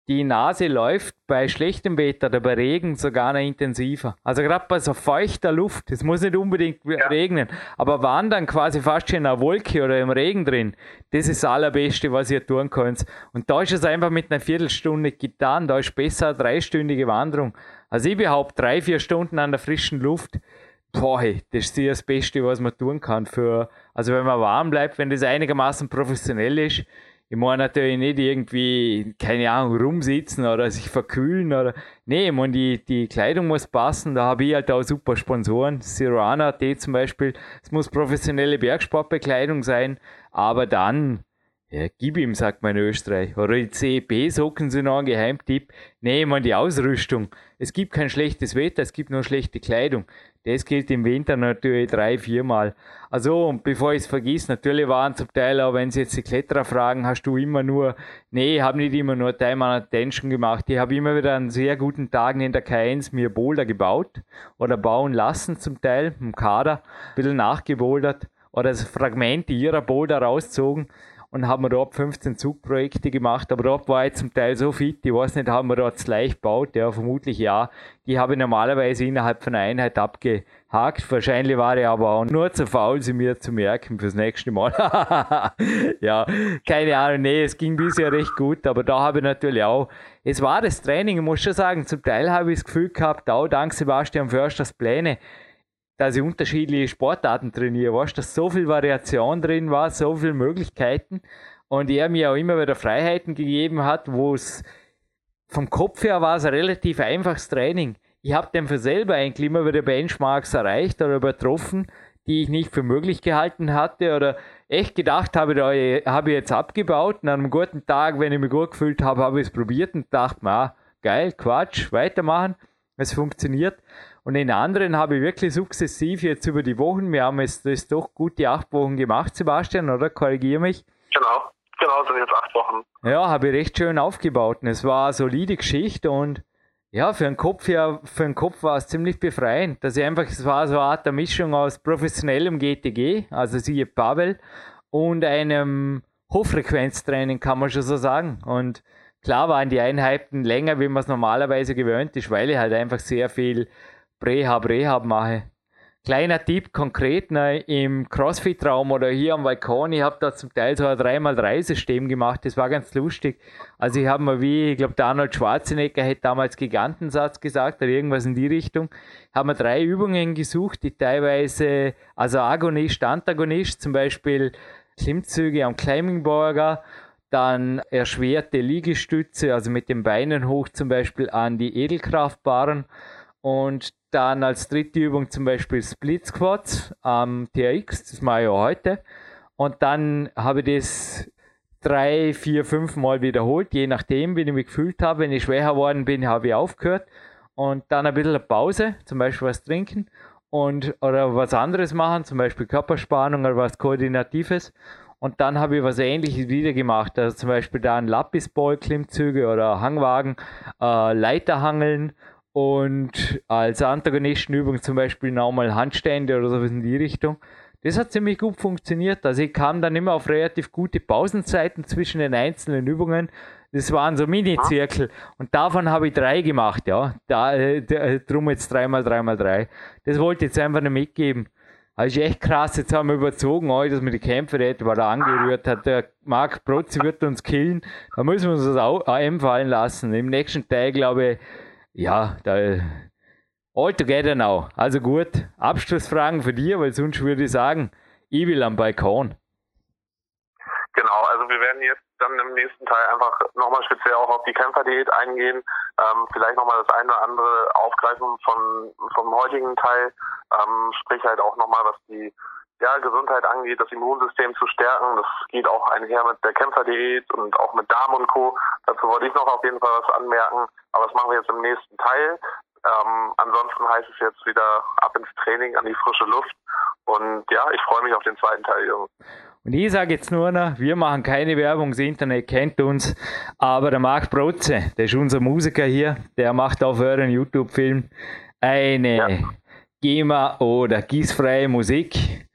die Nase läuft bei schlechtem Wetter oder bei Regen sogar noch intensiver. Also gerade bei so feuchter Luft, es muss nicht unbedingt ja. regnen, aber wandern quasi fast schon in einer Wolke oder im Regen drin, das ist das Allerbeste, was ihr tun könnt. Und da ist es einfach mit einer Viertelstunde getan, da ist besser eine dreistündige Wanderung. Also ich behaupte, drei, vier Stunden an der frischen Luft, boah, das ist das Beste, was man tun kann. Für, also wenn man warm bleibt, wenn das einigermaßen professionell ist, ich meine natürlich nicht irgendwie, keine Ahnung, rumsitzen oder sich verkühlen oder. Nee, ich meine, die, die Kleidung muss passen. Da habe ich halt auch super Sponsoren. Sirana T zum Beispiel. Es muss professionelle Bergsportbekleidung sein. Aber dann, ja, gib ihm, sagt man in Österreich. Oder die CEP-Socken sind noch ein Geheimtipp. Nee, meine, die Ausrüstung. Es gibt kein schlechtes Wetter, es gibt nur schlechte Kleidung. Das gilt im Winter natürlich drei, viermal. Also, und bevor ich es vergiss, natürlich waren zum Teil auch, wenn Sie jetzt die Kletterer fragen, hast du immer nur, nee, ich habe nicht immer nur Time and Attention gemacht. Ich habe immer wieder an sehr guten Tagen in der K1 mir Boulder gebaut oder bauen lassen zum Teil im Kader, ein bisschen nachgebouldert oder das Fragmente ihrer Boulder rauszogen und haben wir dort 15 Zugprojekte gemacht, aber dort war ich zum Teil so fit, ich weiß nicht, haben wir dort leicht gebaut, ja, vermutlich ja. Die habe ich normalerweise innerhalb von einer Einheit abgehakt. Wahrscheinlich war ich aber auch nur zu faul, sie mir zu merken fürs nächste Mal. ja, keine Ahnung, nee, es ging bisher recht gut, aber da habe ich natürlich auch, es war das Training, ich muss schon sagen, zum Teil habe ich das Gefühl gehabt, auch dank Sebastian Försters Pläne, dass ich unterschiedliche Sportarten trainiere, weißt, dass so viel Variation drin war, so viele Möglichkeiten und er mir auch immer wieder Freiheiten gegeben hat, wo es vom Kopf her war es ein relativ einfaches Training. Ich habe dann für selber eigentlich immer wieder Benchmarks erreicht oder übertroffen, die ich nicht für möglich gehalten hatte oder echt gedacht habe, da habe ich jetzt abgebaut und an einem guten Tag, wenn ich mich gut gefühlt habe, habe ich es probiert und dachte mir, ah, geil, Quatsch, weitermachen, es funktioniert. Und in anderen habe ich wirklich sukzessiv jetzt über die Wochen, wir haben jetzt das doch gute acht Wochen gemacht, Sebastian, oder? Korrigiere mich. Genau, genau, sind jetzt acht Wochen. Ja, habe ich recht schön aufgebaut. Und es war eine solide Geschichte und ja, für den Kopf ja, für den Kopf war es ziemlich befreiend. Dass ich einfach, es war so eine Art der Mischung aus professionellem GTG, also siehe Pavel, und einem Hochfrequenztraining, kann man schon so sagen. Und klar waren die Einheiten länger, wie man es normalerweise gewöhnt ist, weil ich halt einfach sehr viel Rehab, Rehab mache. Kleiner Tipp konkret ne, im Crossfit-Raum oder hier am Balkon, ich habe da zum Teil so ein 3x3-System gemacht, das war ganz lustig. Also ich habe mal wie, ich glaube der Arnold Schwarzenegger hätte damals Gigantensatz gesagt oder irgendwas in die Richtung, haben wir drei Übungen gesucht, die teilweise, also Agonist, Antagonist, zum Beispiel Klimmzüge am Climbing Burger, dann erschwerte Liegestütze, also mit den Beinen hoch zum Beispiel an die Edelkraftbaren und dann als dritte Übung zum Beispiel Split Squats am TRX, das mache ich auch heute. Und dann habe ich das drei, vier, fünf Mal wiederholt, je nachdem, wie ich mich gefühlt habe. Wenn ich schwächer geworden bin, habe ich aufgehört. Und dann ein bisschen Pause, zum Beispiel was trinken und oder was anderes machen, zum Beispiel Körperspannung oder was Koordinatives. Und dann habe ich was ähnliches wieder gemacht. Also zum Beispiel da ein Lapisball-Klimmzüge oder Hangwagen, äh, Leiterhangeln und als Antagonistenübung zum Beispiel nochmal Handstände oder sowas in die Richtung. Das hat ziemlich gut funktioniert. Also ich kam dann immer auf relativ gute Pausenzeiten zwischen den einzelnen Übungen. Das waren so Mini-Zirkel. Und davon habe ich drei gemacht, ja. Da, äh, äh drum jetzt dreimal, dreimal drei. Das wollte ich jetzt einfach nicht mitgeben. Also echt krass, jetzt haben wir überzogen, oh, dass wir die Kämpfe etwa da angerührt hat. Der Marc Protzi wird uns killen. Da müssen wir uns das auch einfallen lassen. Im nächsten Teil, glaube ich, ja, da all together now. Also gut, Abschlussfragen für dich, weil sonst würde ich sagen, ich will am Balkon. Genau, also wir werden jetzt dann im nächsten Teil einfach nochmal speziell auch auf die Kämpferdiät eingehen, ähm, vielleicht nochmal das eine oder andere aufgreifen von, vom heutigen Teil, ähm, sprich halt auch nochmal, was die ja, Gesundheit angeht, das Immunsystem zu stärken. Das geht auch einher mit der Kämpferdiät und auch mit Darm und Co. Dazu wollte ich noch auf jeden Fall was anmerken, aber das machen wir jetzt im nächsten Teil. Ähm, ansonsten heißt es jetzt wieder ab ins Training, an die frische Luft. Und ja, ich freue mich auf den zweiten Teil, Jungs. Und ich sage jetzt nur noch, wir machen keine Werbung, das Internet kennt uns, aber der Marc Brotze, der ist unser Musiker hier, der macht auf euren YouTube-Film eine ja. GEMA oder gießfreie Musik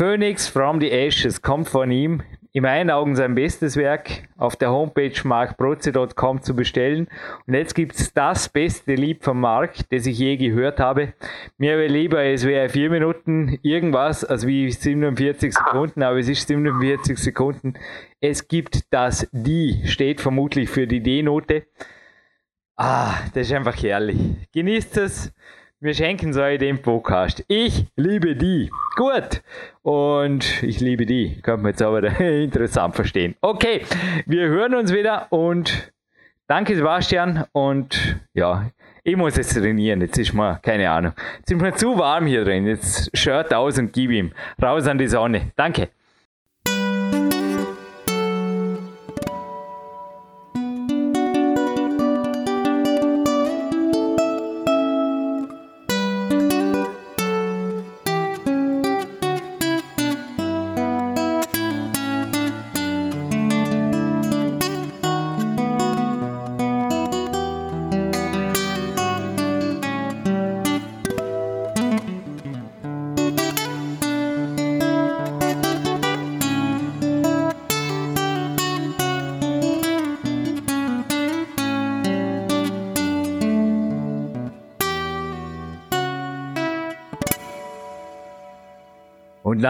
Phoenix from the Ashes kommt von ihm. in meinen Augen sein bestes Werk auf der Homepage markprotze.com zu bestellen. Und jetzt gibt es das beste Lied vom Mark, das ich je gehört habe. Mir wäre lieber, es wäre vier Minuten irgendwas, also wie 47 Sekunden, aber es ist 47 Sekunden. Es gibt das Die, steht vermutlich für die D-Note. Ah, das ist einfach herrlich. Genießt es. Wir schenken euch den Podcast. Ich liebe die. Gut. Und ich liebe die. Kann man jetzt aber interessant verstehen. Okay, wir hören uns wieder und danke Sebastian. Und ja, ich muss jetzt trainieren. Jetzt ist mal, keine Ahnung. Jetzt ist mir zu warm hier drin. Jetzt Shirt aus und gib ihm. Raus an die Sonne. Danke.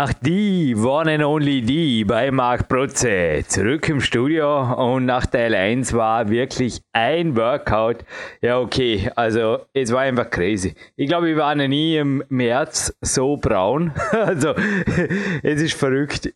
vært one and only die bei Marc Protze zurück im Studio und nach Teil 1 war wirklich ein Workout. Ja, okay, also es war einfach crazy. Ich glaube, wir waren nie im März so braun. Also es ist verrückt.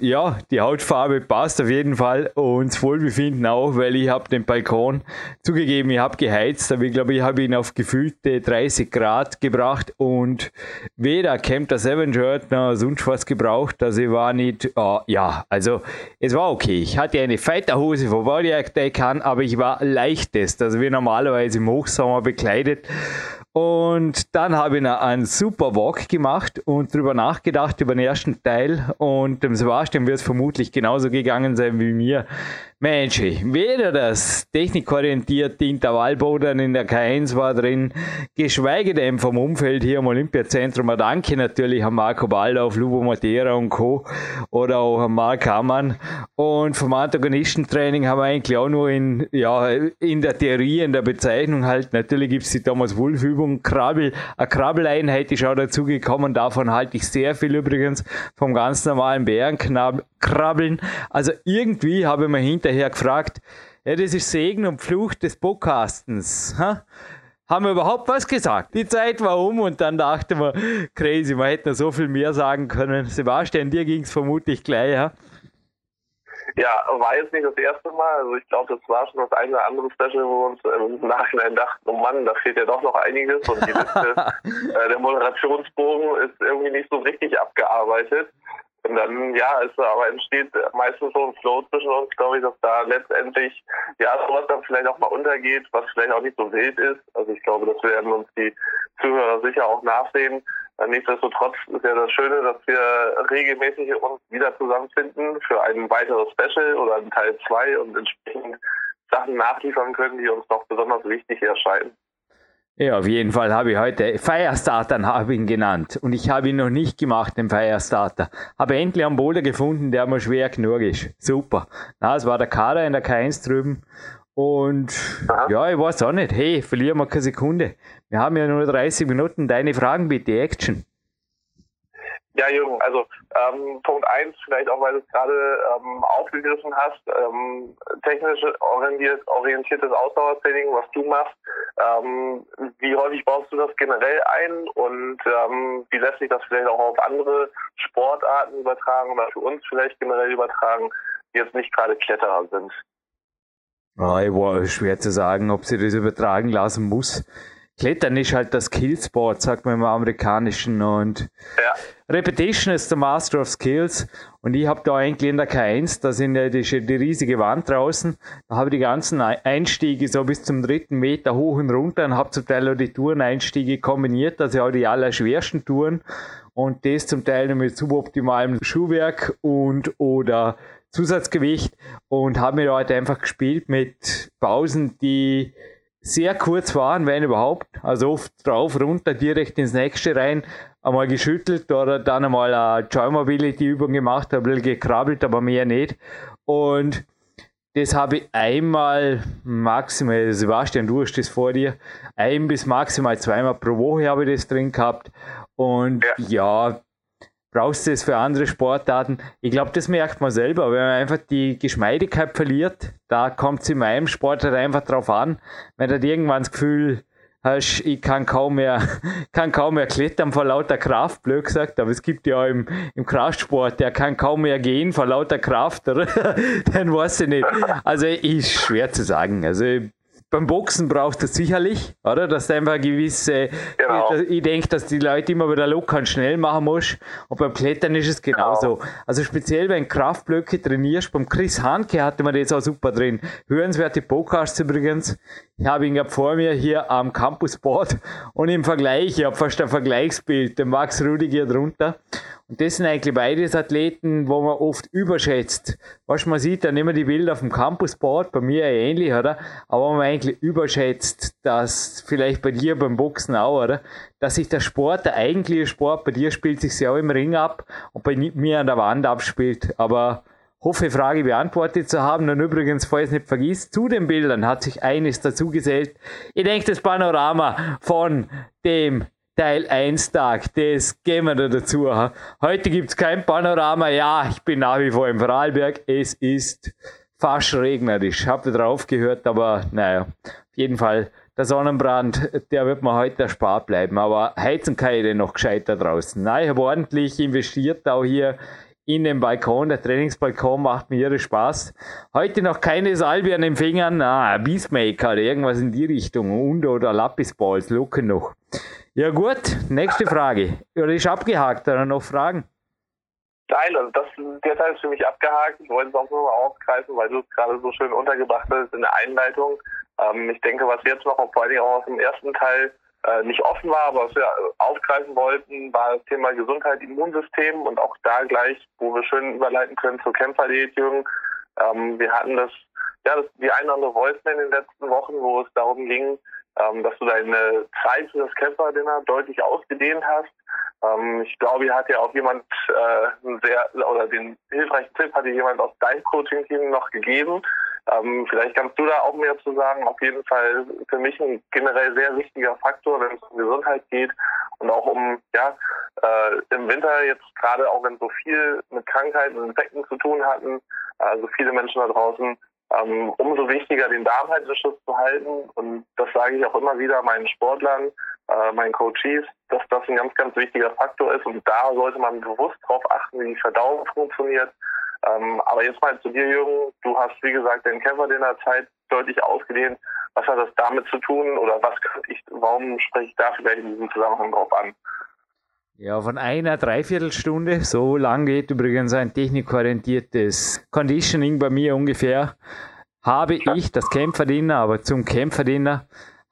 Ja, die Hautfarbe passt auf jeden Fall und das Wohlbefinden auch, weil ich habe den Balkon zugegeben, ich habe geheizt, aber ich glaube, ich habe ihn auf gefühlte 30 Grad gebracht und weder Camp das Avenger noch sonst was gebraucht. Also ich war nicht, uh, ja, also es war okay. Ich hatte eine Fighterhose von Body Attack an, aber ich war leichtest, also wie normalerweise im Hochsommer bekleidet. Und dann habe ich einen super Walk gemacht und darüber nachgedacht, über den ersten Teil. Und dem Sebastian wird es vermutlich genauso gegangen sein wie mir. Mensch, weder das technikorientierte Intervallboden in der K1 war drin, geschweige denn vom Umfeld hier im Olympiazentrum. Ein Danke natürlich an Marco Baldauf, Lubo Matera und Co. oder auch an Mark Hammann. Und vom Antagonistentraining haben wir eigentlich auch nur in, ja, in der Theorie, in der Bezeichnung halt, natürlich gibt es die Thomas Wolf Übung, Krabbel, eine Krabbeleinheit ist auch dazugekommen, davon halte ich sehr viel übrigens, vom ganz normalen Bärenkrabbeln. Also irgendwie habe ich mir hinter hinterher gefragt, ja, das ist Segen und Fluch des Podcastens. Ha? Haben wir überhaupt was gesagt? Die Zeit war um und dann dachte man, crazy, man hätte noch so viel mehr sagen können. Sebastian, dir ging es vermutlich gleich, ja? Ja, war jetzt nicht das erste Mal. Also ich glaube, das war schon das eine oder andere Special, wo wir uns im Nachhinein dachten, oh Mann, da fehlt ja doch noch einiges und die Liste, äh, der Moderationsbogen ist irgendwie nicht so richtig abgearbeitet. Und dann, ja, es aber entsteht meistens so ein Flow zwischen uns, glaube ich, dass da letztendlich, ja, sowas dann vielleicht auch mal untergeht, was vielleicht auch nicht so wild ist. Also ich glaube, das werden uns die Zuhörer sicher auch nachsehen. Nichtsdestotrotz ist ja das Schöne, dass wir regelmäßig uns wieder zusammenfinden für ein weiteres Special oder ein Teil 2 und entsprechend Sachen nachliefern können, die uns noch besonders wichtig erscheinen. Ja, auf jeden Fall habe ich heute Firestarter habe ihn genannt. Und ich habe ihn noch nicht gemacht, den Firestarter. Habe endlich einen Boulder gefunden, der mir schwer genug ist. Super. Na, es war der Kader in der K1 drüben. Und Aha. ja, ich weiß auch nicht. Hey, verlieren wir keine Sekunde. Wir haben ja nur 30 Minuten. Deine Fragen bitte, Action. Ja, Jürgen, also ähm, Punkt eins, vielleicht auch, weil du es gerade ähm, aufgegriffen hast, ähm, technisch orientiert, orientiertes Ausdauertraining, was du machst. Ähm, wie häufig baust du das generell ein und ähm, wie lässt sich das vielleicht auch auf andere Sportarten übertragen oder für uns vielleicht generell übertragen, die jetzt nicht gerade Kletterer sind? Oh, ich war schwer zu sagen, ob sie das übertragen lassen muss. Klettern ist halt das Skillsport, sagt man im Amerikanischen. Und ja. Repetition ist der Master of Skills. Und ich habe da eigentlich in der K1, da sind ja die, die riesige Wand draußen, da habe ich die ganzen Einstiege so bis zum dritten Meter hoch und runter und habe zum Teil auch die Toureneinstiege kombiniert, also auch die allerschwersten Touren. Und das zum Teil mit suboptimalem Schuhwerk und oder Zusatzgewicht und habe mir da halt einfach gespielt mit Pausen, die sehr kurz fahren, wenn überhaupt. Also oft drauf, runter, direkt ins nächste rein, einmal geschüttelt oder dann einmal eine Joy Mobility Übung gemacht, ein bisschen gekrabbelt, aber mehr nicht. Und das habe ich einmal maximal, Sebastian, du hast das vor dir, ein bis maximal zweimal pro Woche habe ich das drin gehabt. Und ja, ja brauchst du das für andere Sportarten? Ich glaube, das merkt man selber, wenn man einfach die Geschmeidigkeit verliert, da kommt es in meinem Sport halt einfach drauf an, wenn du irgendwann das Gefühl hast, ich kann kaum mehr, kann kaum mehr klettern vor lauter Kraft, blöd gesagt, aber es gibt ja im, im Kraftsport, der kann kaum mehr gehen vor lauter Kraft? Dann weiß ich nicht. Also ist schwer zu sagen. Also beim Boxen brauchst du sicherlich, oder? Dass du einfach gewisse, genau. ich denke, dass die Leute immer wieder locker und schnell machen musst. Und beim Klettern ist es genauso. Genau. Also speziell, wenn Kraftblöcke trainierst, beim Chris Hanke hatte man das auch super drin. Hörenswerte Podcasts übrigens. Ich habe ihn gerade vor mir hier am Campusboard und im Vergleich, ich habe fast ein Vergleichsbild, den Max Rudiger drunter. Und das sind eigentlich beides Athleten, wo man oft überschätzt. Was man sieht dann immer die Bilder auf dem Campusboard, bei mir ähnlich, oder? Aber man eigentlich überschätzt, dass vielleicht bei dir beim Boxen auch, oder? Dass sich der Sport, der eigentliche Sport, bei dir spielt sich ja auch im Ring ab und bei mir an der Wand abspielt. Aber hoffe, Frage beantwortet zu haben. Und übrigens, falls nicht vergisst, zu den Bildern hat sich eines dazu gesellt. Ich denke, das Panorama von dem Teil 1 Tag, das gehen wir da dazu. Heute gibt es kein Panorama. Ja, ich bin nach wie vor im Vorarlberg. Es ist fast regnerisch. Ihr drauf gehört, aber naja, auf jeden Fall der Sonnenbrand, der wird mir heute erspart bleiben. Aber heizen kann ich den noch gescheit da draußen. Nein, ich habe ordentlich investiert, auch hier in den Balkon. Der Trainingsbalkon macht mir irre Spaß. Heute noch keine Salbe an den Fingern. Ah, Beastmaker irgendwas in die Richtung. Und oder Lapisballs, locken noch. Ja gut, nächste Frage. Oder ist abgehakt? Oder noch Fragen? Nein, also das, der Teil ist für mich abgehakt. Ich wollte es auch nur mal aufgreifen, weil du es gerade so schön untergebracht hast in der Einleitung. Ähm, ich denke, was jetzt noch, vor allem auch aus dem ersten Teil äh, nicht offen war, aber was wir aufgreifen wollten, war das Thema Gesundheit, Immunsystem und auch da gleich, wo wir schön überleiten können zur Kämpferdiät, Jürgen. Ähm, wir hatten das, ja, das, die eine oder andere Voicemail in den letzten Wochen, wo es darum ging, ähm, dass du deine Zeit für das Kämpferdinner deutlich ausgedehnt hast. Ähm, ich glaube, hier hat ja auch jemand äh, einen sehr oder den hilfreichen Tipp hat dir jemand aus deinem Coaching-Team noch gegeben. Ähm, vielleicht kannst du da auch mehr zu sagen. Auf jeden Fall für mich ein generell sehr wichtiger Faktor, wenn es um Gesundheit geht und auch um ja äh, im Winter jetzt gerade auch wenn so viel mit Krankheiten und Infekten zu tun hatten, also viele Menschen da draußen ähm, umso wichtiger, den Darm halt Schutz zu halten. Und das sage ich auch immer wieder meinen Sportlern, äh, meinen Coaches, dass das ein ganz, ganz wichtiger Faktor ist. Und da sollte man bewusst darauf achten, wie die Verdauung funktioniert. Ähm, aber jetzt mal zu dir, Jürgen. Du hast, wie gesagt, den Kämpfer in der Zeit deutlich ausgedehnt. Was hat das damit zu tun oder was ich, warum spreche ich da vielleicht in diesem Zusammenhang drauf an? Ja, von einer Dreiviertelstunde, so lang geht übrigens ein technikorientiertes Conditioning bei mir ungefähr, habe ich das Kämpferdiener, aber zum Kämpferdiener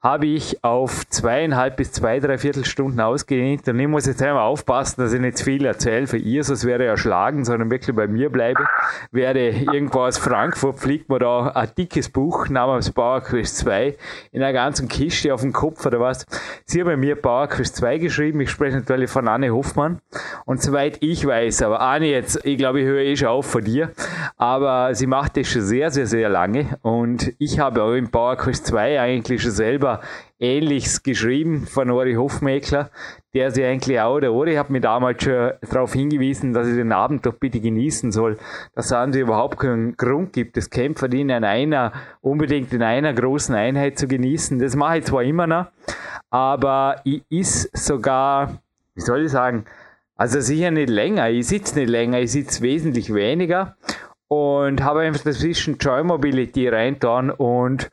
habe ich auf zweieinhalb bis zwei, dreiviertel Stunden ausgedehnt. Und ich muss jetzt einmal aufpassen, dass ich nicht zu viel erzähle für ihr, sonst wäre ich erschlagen, sondern wirklich bei mir bleibe. Werde irgendwo aus Frankfurt fliegt mir da ein dickes Buch namens Power Quest 2 in einer ganzen Kiste auf dem Kopf oder was. Sie hat bei mir Power Quest 2 geschrieben. Ich spreche natürlich von Anne Hoffmann. Und soweit ich weiß, aber Anne jetzt, ich glaube, ich höre eh schon auf von dir. Aber sie macht das schon sehr, sehr, sehr lange. Und ich habe auch in Power Quest 2 eigentlich schon selber Ähnliches geschrieben von Ori Hofmeckler, der sie eigentlich auch, der Ori hat mir damals schon darauf hingewiesen, dass ich den Abend doch bitte genießen soll, dass es überhaupt keinen Grund gibt, das Kämpferin in einer, unbedingt in einer großen Einheit zu genießen. Das mache ich zwar immer noch, aber ich ist sogar, wie soll ich sagen, also sicher nicht länger, ich sitze nicht länger, ich sitze wesentlich weniger und habe einfach dazwischen Joy Mobility reingetan und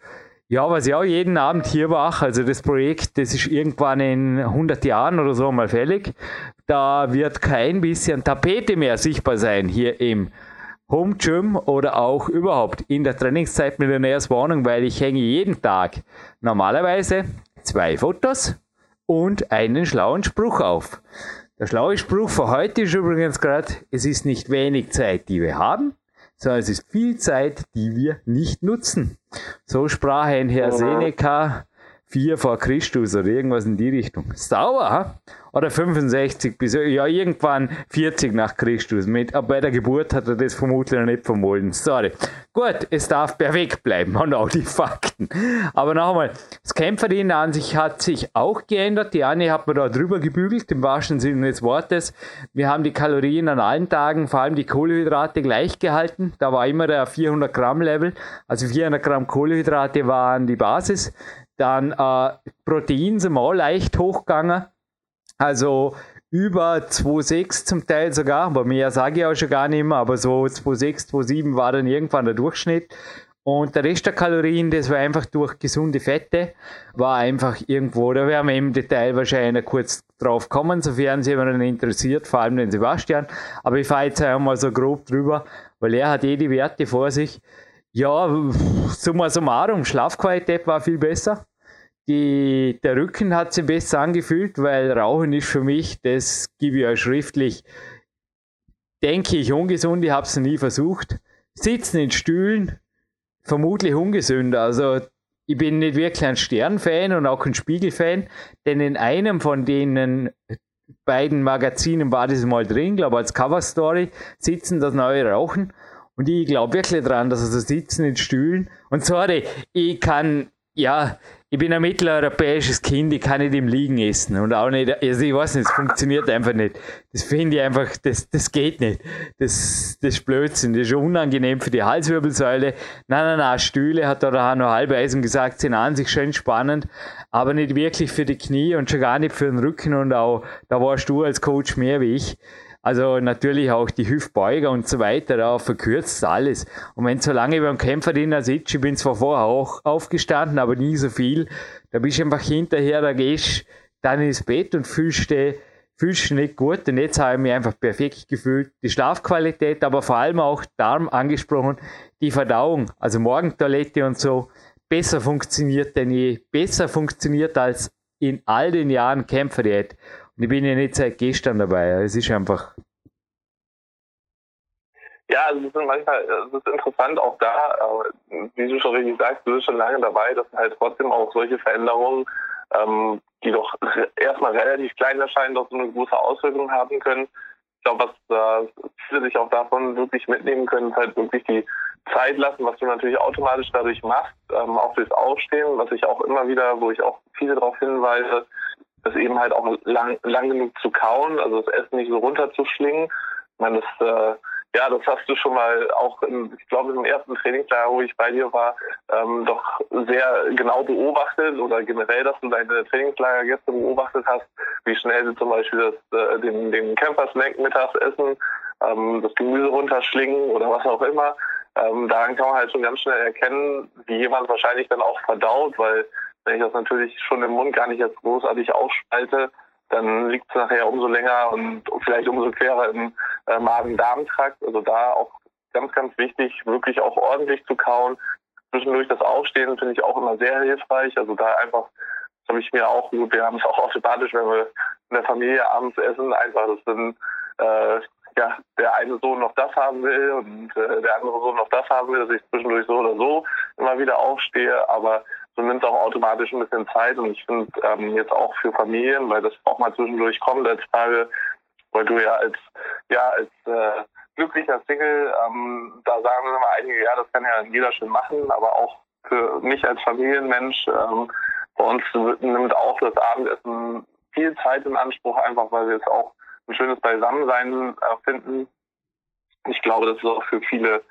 ja, was ich auch jeden Abend hier mache, also das Projekt, das ist irgendwann in 100 Jahren oder so mal fällig. Da wird kein bisschen Tapete mehr sichtbar sein hier im Home Gym oder auch überhaupt in der Trainingszeit Millionärswohnung, weil ich hänge jeden Tag normalerweise zwei Fotos und einen schlauen Spruch auf. Der schlaue Spruch für heute ist übrigens gerade, es ist nicht wenig Zeit, die wir haben, sondern es ist viel Zeit, die wir nicht nutzen. So sprach ein Herr Seneca 4 vor Christus oder irgendwas in die Richtung. Sauber, ha? Oder 65 bis, ja, irgendwann 40 nach Christus. Mit, aber bei der Geburt hat er das vermutlich noch nicht vermolden. Sorry. Gut, es darf perfekt bleiben und auch die Fakten. Aber noch einmal, das Kämpferdienen an sich hat sich auch geändert. Die Anne hat mir da drüber gebügelt, im wahrsten Sinne des Wortes. Wir haben die Kalorien an allen Tagen, vor allem die Kohlenhydrate gleich gehalten. Da war immer der 400 Gramm Level. Also 400 Gramm Kohlenhydrate waren die Basis. Dann äh, Protein sind wir auch leicht hochgegangen. Also über 2,6 zum Teil sogar, aber mehr sage ich auch schon gar nicht mehr, aber so 2,6, 2,7 war dann irgendwann der Durchschnitt. Und der Rest der Kalorien, das war einfach durch gesunde Fette, war einfach irgendwo, da werden wir im Detail wahrscheinlich kurz drauf kommen, sofern Sie jemanden interessiert, vor allem den Sebastian. Aber ich fahre jetzt einmal so grob drüber, weil er hat eh die Werte vor sich. Ja, summa summarum, Schlafqualität war viel besser. Die, der Rücken hat sich besser angefühlt, weil Rauchen ist für mich, das gebe ich euch schriftlich, denke ich, ungesund. Ich habe es nie versucht. Sitzen in Stühlen, vermutlich ungesünder. Also ich bin nicht wirklich ein Sternfan und auch ein Spiegelfan, denn in einem von denen beiden Magazinen war das mal drin, glaube als Coverstory, sitzen das neue Rauchen. Und ich glaube wirklich dran, dass sie sitzen in Stühlen. Und sorry, ich kann, ja, ich bin ein mitteleuropäisches Kind, ich kann nicht im Liegen essen und auch nicht, also ich weiß nicht, es funktioniert einfach nicht. Das finde ich einfach, das, das geht nicht. Das, das ist Blödsinn, das ist unangenehm für die Halswirbelsäule. Nein, nein, nein, Stühle, hat der Hanno Halbeisen gesagt, sind an sich schön spannend, aber nicht wirklich für die Knie und schon gar nicht für den Rücken und auch, da warst du als Coach mehr wie ich. Also natürlich auch die Hüftbeuger und so weiter, da verkürzt alles. Und wenn so lange beim Kämpferdiener sitzt, ich bin zwar vorher auch aufgestanden, aber nie so viel, da bist du einfach hinterher, da gehst dann ins Bett und fühlst dich fühlst dich nicht gut und jetzt habe ich mich einfach perfekt gefühlt. Die Schlafqualität, aber vor allem auch Darm angesprochen, die Verdauung, also Morgentoilette und so, besser funktioniert denn je, besser funktioniert als in all den Jahren Kämpferdiät. Ich bin ja nicht seit gestern dabei. Es ist einfach. Ja, also es ist manchmal, es ist interessant auch da, wie du schon richtig sagst, du bist schon lange dabei, dass halt trotzdem auch solche Veränderungen, ähm, die doch erstmal relativ klein erscheinen, doch so eine große Auswirkung haben können. Ich glaube, was äh, viele sich auch davon wirklich mitnehmen können, ist halt wirklich die Zeit lassen, was du natürlich automatisch dadurch machst, ähm, auch durchs Aufstehen, was ich auch immer wieder, wo ich auch viele darauf hinweise, das eben halt auch lang, lang genug zu kauen, also das Essen nicht so runterzuschlingen. Ich meine, das, äh, ja, das hast du schon mal auch, in, ich glaube, im ersten Trainingslager, wo ich bei dir war, ähm, doch sehr genau beobachtet oder generell, dass du deine Trainingslagergäste beobachtet hast, wie schnell sie zum Beispiel das, äh, den, den Camper-Snack mittags essen, ähm, das Gemüse runterschlingen oder was auch immer. Ähm, daran kann man halt schon ganz schnell erkennen, wie jemand wahrscheinlich dann auch verdaut, weil wenn ich das natürlich schon im Mund gar nicht jetzt großartig ausspalte, dann liegt es nachher umso länger und vielleicht umso querer im äh, Magen-Darm-Trakt. Also da auch ganz, ganz wichtig, wirklich auch ordentlich zu kauen. Zwischendurch das Aufstehen finde ich auch immer sehr hilfreich. Also da einfach, das habe ich mir auch gut, wir haben es auch automatisch, wenn wir in der Familie abends essen, einfach das sind äh, ja, der eine Sohn noch das haben will und äh, der andere Sohn noch das haben will, dass ich zwischendurch so oder so immer wieder aufstehe. Aber so nimmt auch automatisch ein bisschen Zeit und ich finde ähm, jetzt auch für Familien, weil das auch mal zwischendurch kommt als Frage, weil du ja als ja als äh, glücklicher Single, ähm, da sagen immer einige, ja, das kann ja jeder schön machen, aber auch für mich als Familienmensch, ähm, bei uns nimmt auch das Abendessen viel Zeit in Anspruch, einfach weil wir es auch ein schönes Beisammensein äh, finden. Ich glaube, das ist auch für viele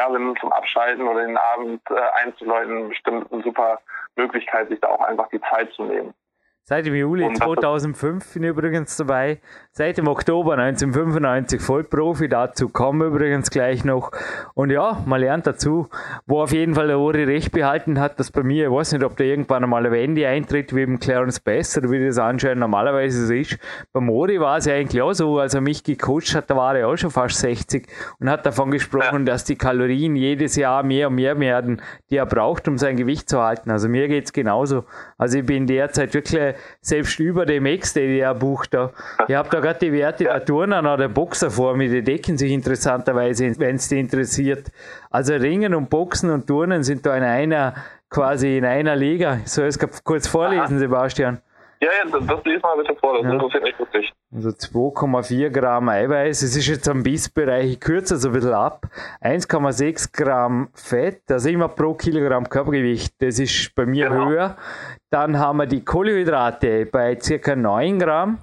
ja, wenn zum Abschalten oder den Abend äh, einzuläuten, bestimmt eine super Möglichkeit, sich da auch einfach die Zeit zu nehmen. Seit dem Juli 2005 bin ich übrigens dabei. Seit dem Oktober 1995 Vollprofi. Dazu kommen übrigens gleich noch. Und ja, man lernt dazu. Wo auf jeden Fall der Uri recht behalten hat, dass bei mir, ich weiß nicht, ob da irgendwann einmal eine Wende eintritt, wie im Clarence Bass oder wie das anscheinend normalerweise so ist. Beim Uri war es ja eigentlich auch so, als er mich gecoacht hat, da war er auch schon fast 60 und hat davon gesprochen, dass die Kalorien jedes Jahr mehr und mehr werden, die er braucht, um sein Gewicht zu halten. Also mir geht es genauso. Also ich bin derzeit wirklich Selbst über dem Ex-DDR-Buch da. Ich habe da gerade die Werte der Turner oder der Boxer vor mir, die decken sich interessanterweise, wenn es die interessiert. Also Ringen und Boxen und Turnen sind da in einer, quasi in einer Liga. Soll ich es kurz vorlesen. Sebastian? Ja, ja, das, das lesen wir bitte vor, das ja. interessiert mich wirklich. Also 2,4 Gramm Eiweiß, es ist jetzt am Bissbereich kürzer, so ein bisschen ab. 1,6 Gramm Fett, also immer pro Kilogramm Körpergewicht, das ist bei mir genau. höher. Dann haben wir die Kohlenhydrate bei ca. 9 Gramm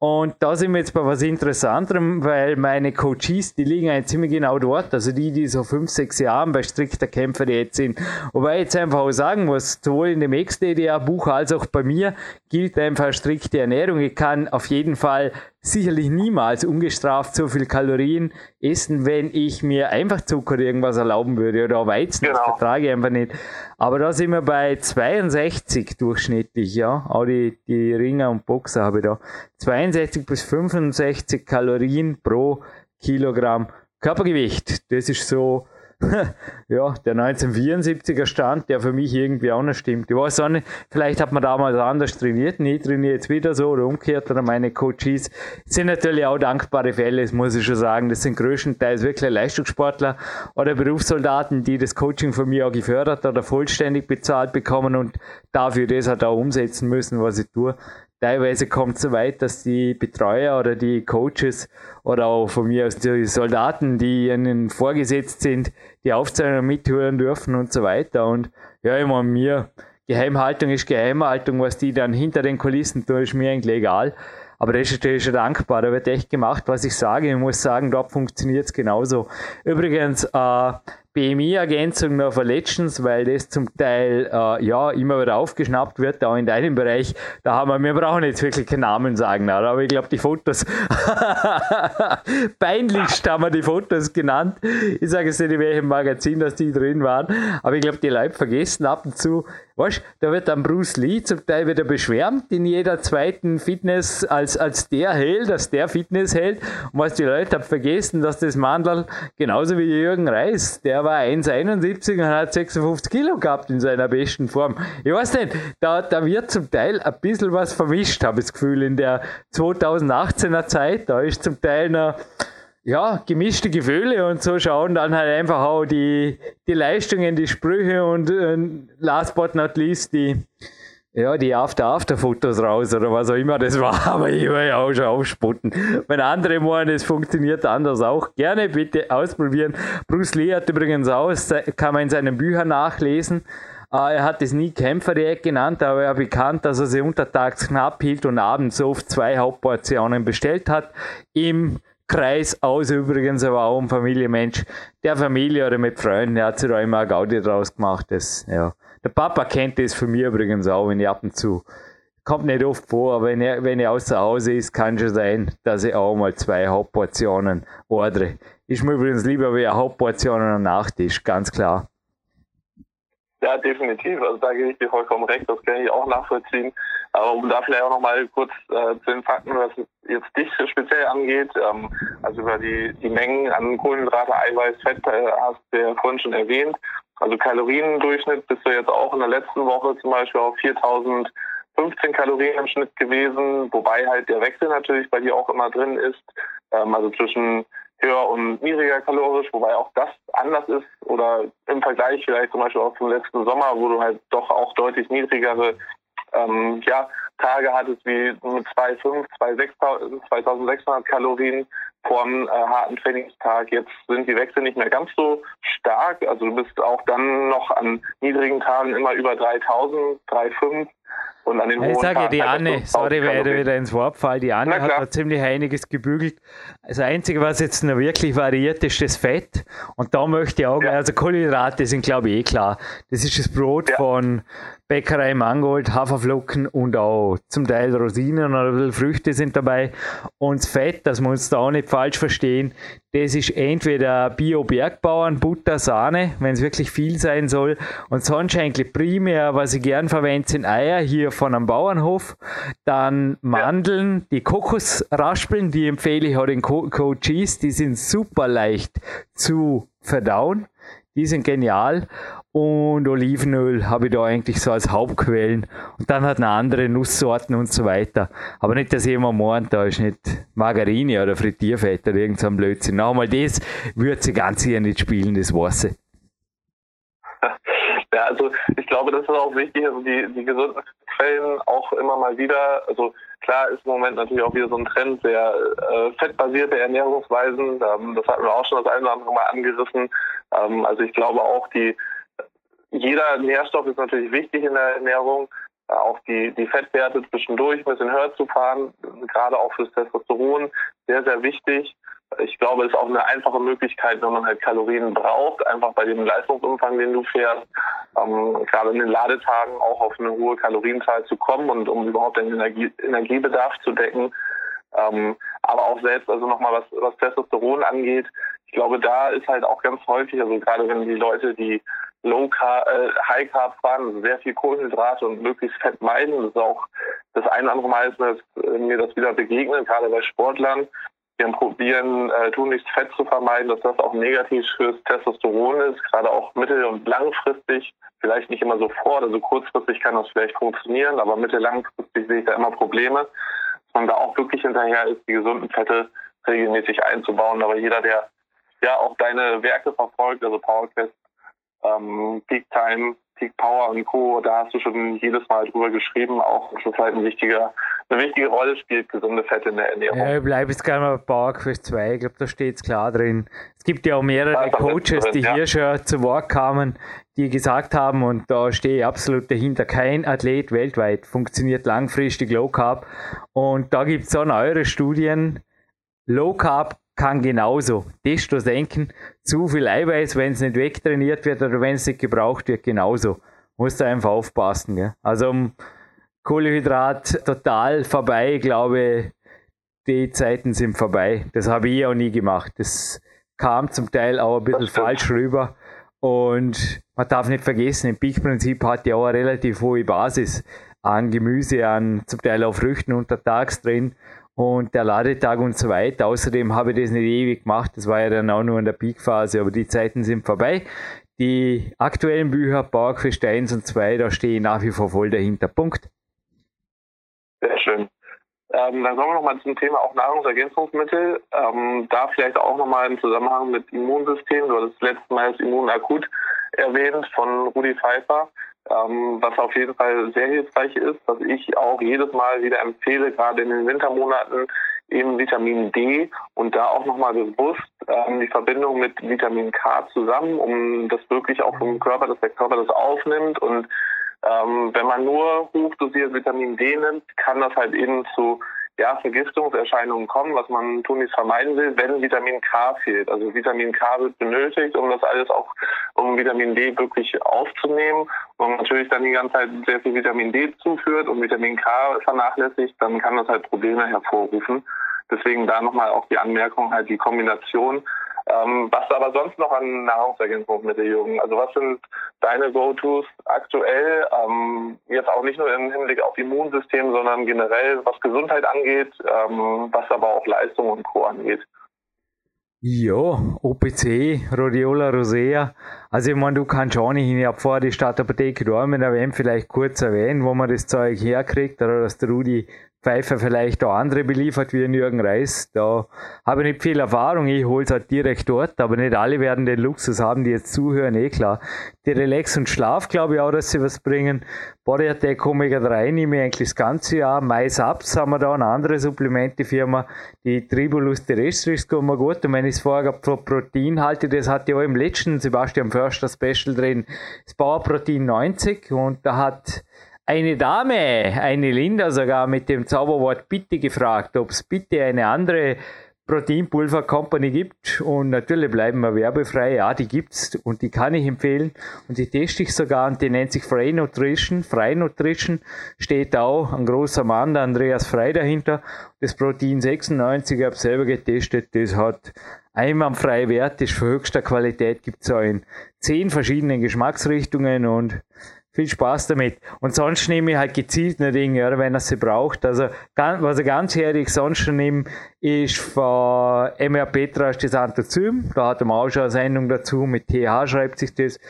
und da sind wir jetzt bei was Interessanterem, weil meine Coaches, die liegen eigentlich ziemlich genau dort, also die, die so fünf, sechs Jahre bei strikter Kämpfer jetzt sind. Wobei ich jetzt einfach auch sagen muss, sowohl in dem Ex-DDR-Buch als auch bei mir gilt einfach strikte Ernährung. Ich kann auf jeden Fall sicherlich niemals ungestraft so viel Kalorien essen, wenn ich mir einfach Zucker irgendwas erlauben würde oder Weizen. Genau. Das vertrage ich einfach nicht. Aber da sind wir bei 62 durchschnittlich, ja. Auch die, die Ringer und Boxer habe ich da. 62 bis 65 Kalorien pro Kilogramm Körpergewicht. Das ist so ja, der 1974er Stand, der für mich irgendwie auch noch stimmt. Ich weiß auch nicht, vielleicht hat man damals anders trainiert, nie trainiere jetzt wieder so oder umgekehrt oder meine Coaches. Sind natürlich auch dankbare Fälle, das muss ich schon sagen. Das sind größtenteils wirklich Leistungssportler oder Berufssoldaten, die das Coaching von mir auch gefördert oder vollständig bezahlt bekommen und dafür das halt auch umsetzen müssen, was ich tue teilweise kommt es so weit, dass die Betreuer oder die Coaches oder auch von mir aus die Soldaten, die ihnen vorgesetzt sind, die Aufzeichnungen mithören dürfen und so weiter. Und ja, immer mir, Geheimhaltung ist Geheimhaltung, was die dann hinter den Kulissen tun, ist mir eigentlich egal. Aber das ist natürlich schon dankbar. Da wird echt gemacht, was ich sage. Ich muss sagen, dort funktioniert es genauso. Übrigens, äh, BMI-Ergänzung noch Legends, weil das zum Teil äh, ja immer wieder aufgeschnappt wird, auch in deinem Bereich. Da haben wir, wir brauchen jetzt wirklich keinen Namen sagen, aber ich glaube, die Fotos, peinlichst haben wir die Fotos genannt. Ich sage es nicht, in welchem Magazin, dass die drin waren, aber ich glaube, die Leute vergessen ab und zu, weißt da wird dann Bruce Lee zum Teil wieder beschwärmt in jeder zweiten Fitness als, als der Held, als der Fitness hält. Und was die Leute haben vergessen, dass das Mandel genauso wie Jürgen Reis, der war 1,71 und hat 56 Kilo gehabt in seiner besten Form. Ich weiß nicht, da, da wird zum Teil ein bisschen was vermischt, habe ich das Gefühl, in der 2018er Zeit. Da ist zum Teil noch ja, gemischte Gefühle und so schauen dann halt einfach auch die, die Leistungen, die Sprüche und äh, last but not least die, ja, die After-After-Fotos raus oder was auch immer das war, aber ich will ja auch schon aufsputten. Wenn andere meinen, es funktioniert anders auch, gerne bitte ausprobieren. Bruce Lee hat übrigens aus, kann man in seinen Büchern nachlesen. Uh, er hat es nie Kämpferdiät genannt, aber er bekannt, dass er sie untertags knapp hielt und abends oft zwei Hauptportionen bestellt hat. Im Kreis aus übrigens, aber auch ein Familienmensch, der Familie oder mit Freunden, der hat sich da immer eine Gaudi draus gemacht. Das, ja. Der Papa kennt das von mir übrigens auch, wenn ich ab und zu, kommt nicht oft vor, aber wenn er, wenn er außer Hause ist, kann schon sein, dass ich auch mal zwei Hauptportionen ordere. Ist mir übrigens lieber wie eine Hauptportion und ein Nachtisch, ganz klar. Ja, definitiv. Also da gebe ich dir vollkommen recht. Das kann ich auch nachvollziehen. Aber um da vielleicht auch nochmal kurz äh, zu den Fakten, was jetzt dich speziell angeht, ähm, also über die, die Mengen an Kohlenhydrate, Eiweiß, Fett äh, hast du ja vorhin schon erwähnt. Also Kaloriendurchschnitt bist du jetzt auch in der letzten Woche zum Beispiel auf 4015 Kalorien im Schnitt gewesen, wobei halt der Wechsel natürlich bei dir auch immer drin ist. Ähm, also zwischen höher und niedriger kalorisch, wobei auch das anders ist oder im Vergleich vielleicht zum Beispiel auch zum letzten Sommer, wo du halt doch auch deutlich niedrigere ähm, ja, Tage hattest wie mit 2,5, 2600 Kalorien vom äh, harten Trainingstag. Jetzt sind die Wechsel nicht mehr ganz so stark. Also du bist auch dann noch an niedrigen Tagen immer über 3000, 3,5 und an den ich sage ja, die Anne, sorry, weil ich wieder ins Wort fall, die Anne hat da ziemlich einiges gebügelt. Das Einzige, was jetzt noch wirklich variiert, ist das Fett. Und da möchte ich auch, ja. also Kohlenhydrate sind glaube ich eh klar. Das ist das Brot ja. von Bäckerei Mangold, Haferflocken und auch zum Teil Rosinen oder ein bisschen Früchte sind dabei. Und das Fett, das muss uns da auch nicht falsch verstehen, das ist entweder Bio-Bergbauern, Butter, Sahne, wenn es wirklich viel sein soll. Und sonst eigentlich primär, was ich gern verwende, sind Eier hier von einem Bauernhof. Dann Mandeln, die Kokosraspeln, die empfehle ich auch den Co Coaches, die sind super leicht zu verdauen. Die sind genial. Und Olivenöl habe ich da eigentlich so als Hauptquellen und dann hat eine andere Nusssorten und so weiter. Aber nicht, dass jemand meint, da ist nicht Margarine oder Frittierfett oder irgend so Blödsinn. Nochmal, das würde sie ganz sicher nicht spielen, das weiß ich. Ja, also ich glaube, das ist auch wichtig, also die, die gesunden Quellen auch immer mal wieder, also klar ist im Moment natürlich auch wieder so ein Trend sehr äh, fettbasierte Ernährungsweisen, ähm, das hatten wir auch schon das eine oder andere Mal angerissen. Ähm, also ich glaube auch, die jeder Nährstoff ist natürlich wichtig in der Ernährung, äh, auch die, die Fettwerte zwischendurch ein bisschen höher zu fahren, gerade auch fürs Testosteron, sehr, sehr wichtig. Ich glaube, es ist auch eine einfache Möglichkeit, wenn man halt Kalorien braucht, einfach bei dem Leistungsumfang, den du fährst, ähm, gerade in den Ladetagen auch auf eine hohe Kalorienzahl zu kommen und um überhaupt den Energie, Energiebedarf zu decken. Ähm, aber auch selbst, also nochmal was, was Testosteron angeht, ich glaube, da ist halt auch ganz häufig, also gerade wenn die Leute, die Low Carb, äh, High Carb fahren, also sehr viel Kohlenhydrate und möglichst Fett meiden. Das ist auch das ein oder andere Mal ist mir das, äh, mir das wieder begegnet, gerade bei Sportlern. Die probieren, äh, nichts Fett zu vermeiden, dass das auch negativ fürs Testosteron ist, gerade auch mittel- und langfristig. Vielleicht nicht immer sofort, also kurzfristig kann das vielleicht funktionieren, aber mittel-langfristig sehe ich da immer Probleme. Dass man da auch wirklich hinterher ist, die gesunden Fette regelmäßig einzubauen. Aber jeder, der ja auch deine Werke verfolgt, also PowerQuest ähm, Peak Time, Peak Power und Co. Da hast du schon jedes Mal drüber geschrieben, auch dass es halt ein wichtiger, eine wichtige Rolle spielt, gesunde Fette in der Ernährung. Ja, ich bleibe jetzt gerne mal bei PowerQuest 2, ich glaube, da steht es klar drin. Es gibt ja auch mehrere Coaches, drin, die ja. hier schon zu Wort kamen, die gesagt haben, und da stehe ich absolut dahinter, kein Athlet weltweit funktioniert langfristig Low Carb. Und da gibt es auch eure Studien, Low Carb kann genauso Testo senken. Zu viel Eiweiß, wenn es nicht wegtrainiert wird oder wenn es nicht gebraucht wird, genauso. Muss da einfach aufpassen. Gell? Also um Kohlehydrat total vorbei, ich glaube, die Zeiten sind vorbei. Das habe ich auch nie gemacht. Das kam zum Teil auch ein bisschen falsch rüber. Und man darf nicht vergessen, im Peak-Prinzip hat ja auch eine relativ hohe Basis an Gemüse, an zum Teil auch Früchten untertags drin und der Ladetag und so weiter. Außerdem habe ich das nicht ewig gemacht, das war ja dann auch nur in der Peakphase, aber die Zeiten sind vorbei. Die aktuellen Bücher, Bauerquest 1 und 2, da stehe ich nach wie vor voll dahinter. Punkt. Sehr schön. Ähm, dann kommen wir nochmal zum Thema auch Nahrungsergänzungsmittel. Ähm, da vielleicht auch nochmal im Zusammenhang mit Immunsystem. Du hattest letztes Mal das Immunakut erwähnt von Rudi Pfeiffer. Ähm, was auf jeden Fall sehr hilfreich ist, was ich auch jedes Mal wieder empfehle, gerade in den Wintermonaten, eben Vitamin D und da auch nochmal bewusst ähm, die Verbindung mit Vitamin K zusammen, um das wirklich auch vom Körper, dass der Körper das aufnimmt. Und ähm, wenn man nur hochdosiert Vitamin D nimmt, kann das halt eben zu ja, Vergiftungserscheinungen kommen, was man tunlichst vermeiden will, wenn Vitamin K fehlt. Also Vitamin K wird benötigt, um das alles auch, um Vitamin D wirklich aufzunehmen. Und natürlich dann die ganze Zeit sehr viel Vitamin D zuführt und Vitamin K vernachlässigt, dann kann das halt Probleme hervorrufen. Deswegen da nochmal auch die Anmerkung, halt die Kombination ähm, was aber sonst noch an Nahrungsergänzungsmittel, Jürgen? Also was sind deine Go-Tos aktuell? Ähm, jetzt auch nicht nur im Hinblick auf Immunsystem, sondern generell, was Gesundheit angeht, ähm, was aber auch Leistung und Co. angeht. Ja, OPC, Rhodiola rosea. Also ich meine, du kannst auch nicht hin. Ich habe die Stadtapotheke Dormen erwähnt, vielleicht kurz erwähnen, wo man das Zeug herkriegt, oder dass der Rudi Pfeiffer vielleicht auch andere beliefert wie Jürgen Reis. Da habe ich nicht viel Erfahrung. Ich hole es halt direkt dort, aber nicht alle werden den Luxus haben, die jetzt zuhören, eh klar. Die Relax und Schlaf glaube ich auch, dass sie was bringen. Body Attack Omega 3 nehme ich eigentlich das ganze Jahr. Mais Ups haben wir da eine andere Supplementefirma. Die Tribulus terrestris kommen wir gut. Und wenn ich es vorher von Protein halte, das hatte ja auch im letzten Sebastian Förster Special drin, das Powerprotein 90 und da hat eine Dame, eine Linda sogar mit dem Zauberwort Bitte gefragt, ob es bitte eine andere Proteinpulver Company gibt und natürlich bleiben wir werbefrei. Ja, die gibt's und die kann ich empfehlen und die teste ich sogar und die nennt sich Frei Nutrition. Frei Nutrition steht auch ein großer Mann, der Andreas Frei dahinter. Das Protein 96, ich habe selber getestet, das hat einwandfrei Wert, ist für höchster Qualität, gibt es auch in zehn verschiedenen Geschmacksrichtungen und viel Spaß damit. Und sonst nehme ich halt gezielt eine Dinge, wenn er sie braucht. Also, was ich ganz ehrlich sonst nehme, ist von MR Petra das Anthozym. Da hat er auch schon eine Sendung dazu. Mit TH schreibt sich das.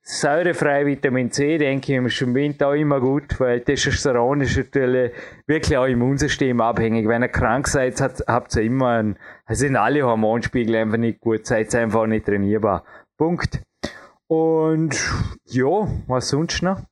säurefrei Vitamin C, denke ich, ist im Winter auch immer gut, weil Testosteron ist natürlich wirklich auch Immunsystem abhängig. Wenn ihr krank seid, habt ihr immer ein, sind alle Hormonspiegel einfach nicht gut, seid einfach nicht trainierbar. Punkt. Und ja, was sonst noch?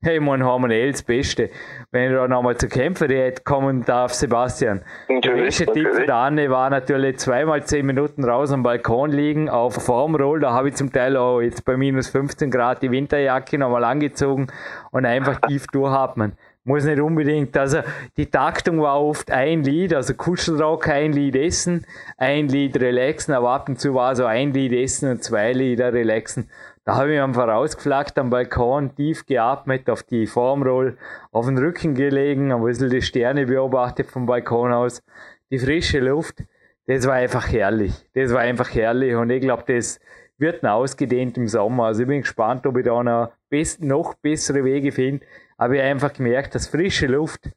Hey, man hormonell das Beste. Wenn ich da nochmal zu kämpfen hätte, kommen darf, Sebastian. Der beste Tipp von der Anne war natürlich zweimal zehn Minuten raus am Balkon liegen, auf Formroll. Da habe ich zum Teil auch jetzt bei minus 15 Grad die Winterjacke nochmal angezogen und einfach tief durchatmen. Muss nicht unbedingt, also die Taktung war oft ein Lied, also Kuschelrock ein Lied essen, ein Lied relaxen, aber ab und zu war so ein Lied essen und zwei Lieder relaxen. Da habe ich einfach rausgeflaggt am Balkon, tief geatmet, auf die Formroll, auf den Rücken gelegen, ein bisschen die Sterne beobachtet vom Balkon aus. Die frische Luft, das war einfach herrlich. Das war einfach herrlich und ich glaube, das wird noch ausgedehnt im Sommer. Also ich bin gespannt, ob ich da noch, best, noch bessere Wege finde. Aber ich habe einfach gemerkt, dass frische Luft,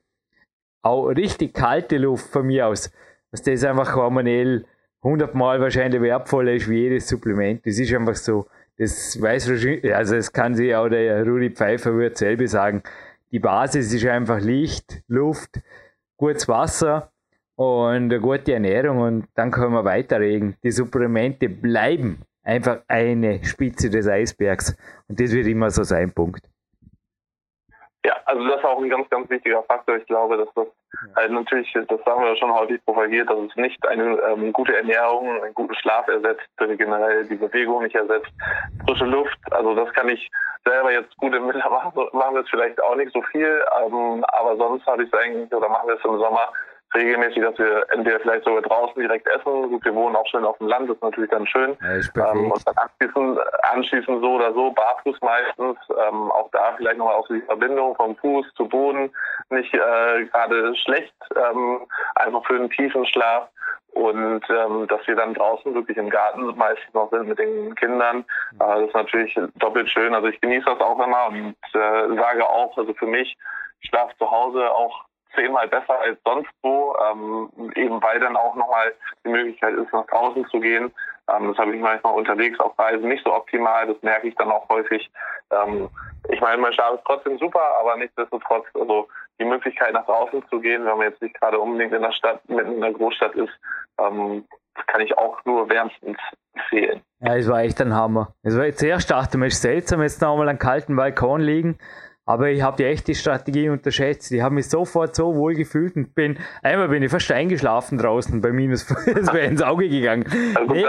auch richtig kalte Luft von mir aus, dass das einfach hormonell hundertmal wahrscheinlich wertvoller ist wie jedes Supplement. Das ist einfach so. Das weiß also das kann sich auch der Rudi Pfeiffer wird selber sagen. Die Basis ist einfach Licht, Luft, gutes Wasser und eine gute Ernährung und dann können wir weiterreden. Die Supplemente bleiben einfach eine Spitze des Eisbergs und das wird immer so sein, Punkt. Ja, also das ist auch ein ganz, ganz wichtiger Faktor. Ich glaube, dass das halt natürlich, das haben wir schon häufig propagiert, dass es nicht eine ähm, gute Ernährung, einen guten Schlaf ersetzt, generell die Bewegung nicht ersetzt, frische Luft. Also das kann ich selber jetzt gut im Winter machen, machen wir es vielleicht auch nicht so viel, ähm, aber sonst habe ich es eigentlich, oder machen wir es im Sommer regelmäßig, dass wir entweder vielleicht sogar draußen direkt essen. Gut, wir wohnen auch schön auf dem Land, das ist natürlich ganz schön. Ja, ähm, und dann anschließend, anschließend so oder so, barfuß meistens, ähm, auch da vielleicht nochmal auch die Verbindung vom Fuß zu Boden nicht äh, gerade schlecht, ähm, einfach für einen tiefen Schlaf. Und ähm, dass wir dann draußen wirklich im Garten meistens noch sind mit den Kindern, äh, das ist natürlich doppelt schön. Also ich genieße das auch immer und äh, sage auch, also für mich, ich schlafe zu Hause auch zehnmal besser als sonst wo, ähm, eben weil dann auch nochmal die Möglichkeit ist, nach draußen zu gehen. Ähm, das habe ich manchmal unterwegs auf Reisen nicht so optimal, das merke ich dann auch häufig. Ähm, ich meine, mein Schlaf ist trotzdem super, aber nichtsdestotrotz, also die Möglichkeit nach draußen zu gehen, wenn man jetzt nicht gerade unbedingt in der Stadt, mitten in der Großstadt ist, ähm, kann ich auch nur wärmstens empfehlen. Ja, es war echt ein Hammer. Es war jetzt sehr stark, du ist seltsam, jetzt noch einmal einen kalten Balkon liegen aber ich habe die echte Strategie unterschätzt. Ich habe mich sofort so wohl gefühlt und bin, einmal bin ich fast eingeschlafen draußen bei minus, es wäre ins Auge gegangen. Also nee,